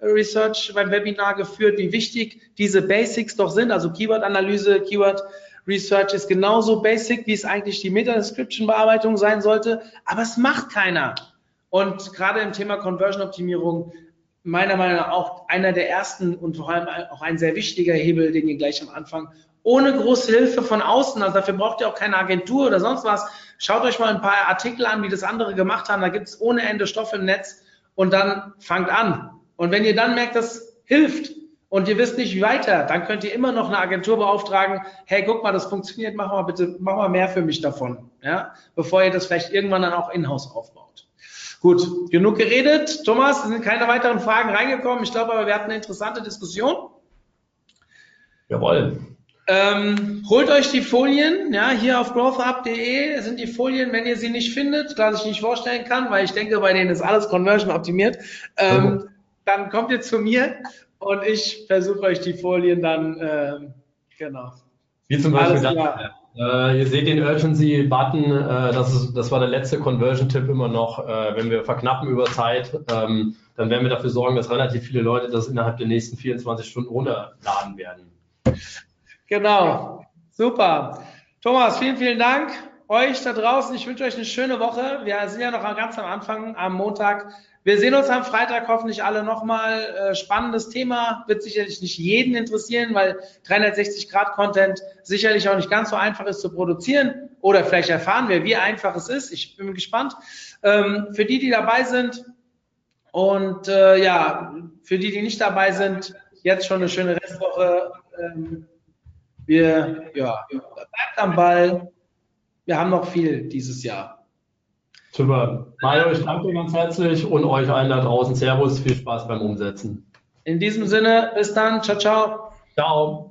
Research beim Webinar geführt, wie wichtig diese Basics doch sind. Also Keyword-Analyse, Keyword Research ist genauso basic, wie es eigentlich die Meta-Description-Bearbeitung sein sollte, aber es macht keiner. Und gerade im Thema Conversion-Optimierung meiner Meinung nach auch einer der ersten und vor allem auch ein sehr wichtiger Hebel, den ihr gleich am Anfang ohne große Hilfe von außen, also dafür braucht ihr auch keine Agentur oder sonst was. Schaut euch mal ein paar Artikel an, wie das andere gemacht haben. Da gibt es ohne Ende Stoff im Netz und dann fangt an. Und wenn ihr dann merkt, das hilft und ihr wisst nicht weiter, dann könnt ihr immer noch eine Agentur beauftragen. Hey, guck mal, das funktioniert, mach mal bitte, mach mal mehr für mich davon, ja, bevor ihr das vielleicht irgendwann dann auch in-house aufbaut. Gut, genug geredet. Thomas, es sind keine weiteren Fragen reingekommen. Ich glaube aber, wir hatten eine interessante Diskussion. Jawohl. Ähm, holt euch die Folien, ja, hier auf growthup.de sind die Folien, wenn ihr sie nicht findet, was ich nicht vorstellen kann, weil ich denke, bei denen ist alles Conversion optimiert, ähm, mhm. dann kommt ihr zu mir und ich versuche euch die Folien dann, ähm, genau. Wie zum Beispiel das, äh, ihr seht den Urgency-Button, äh, das, das war der letzte Conversion-Tipp immer noch. Äh, wenn wir verknappen über Zeit, ähm, dann werden wir dafür sorgen, dass relativ viele Leute das innerhalb der nächsten 24 Stunden runterladen werden. Genau, super. Thomas, vielen, vielen Dank. Euch da draußen, ich wünsche euch eine schöne Woche. Wir sind ja noch ganz am Anfang am Montag. Wir sehen uns am Freitag hoffentlich alle nochmal. Äh, spannendes Thema, wird sicherlich nicht jeden interessieren, weil 360-Grad-Content sicherlich auch nicht ganz so einfach ist zu produzieren. Oder vielleicht erfahren wir, wie einfach es ist. Ich bin gespannt. Ähm, für die, die dabei sind und äh, ja, für die, die nicht dabei sind, jetzt schon eine schöne Restwoche. Ähm, wir, ja, bleibt am Ball. Wir haben noch viel dieses Jahr. Super. Mario, ich danke dir ganz herzlich und euch allen da draußen. Servus, viel Spaß beim Umsetzen. In diesem Sinne, bis dann. Ciao, ciao. Ciao.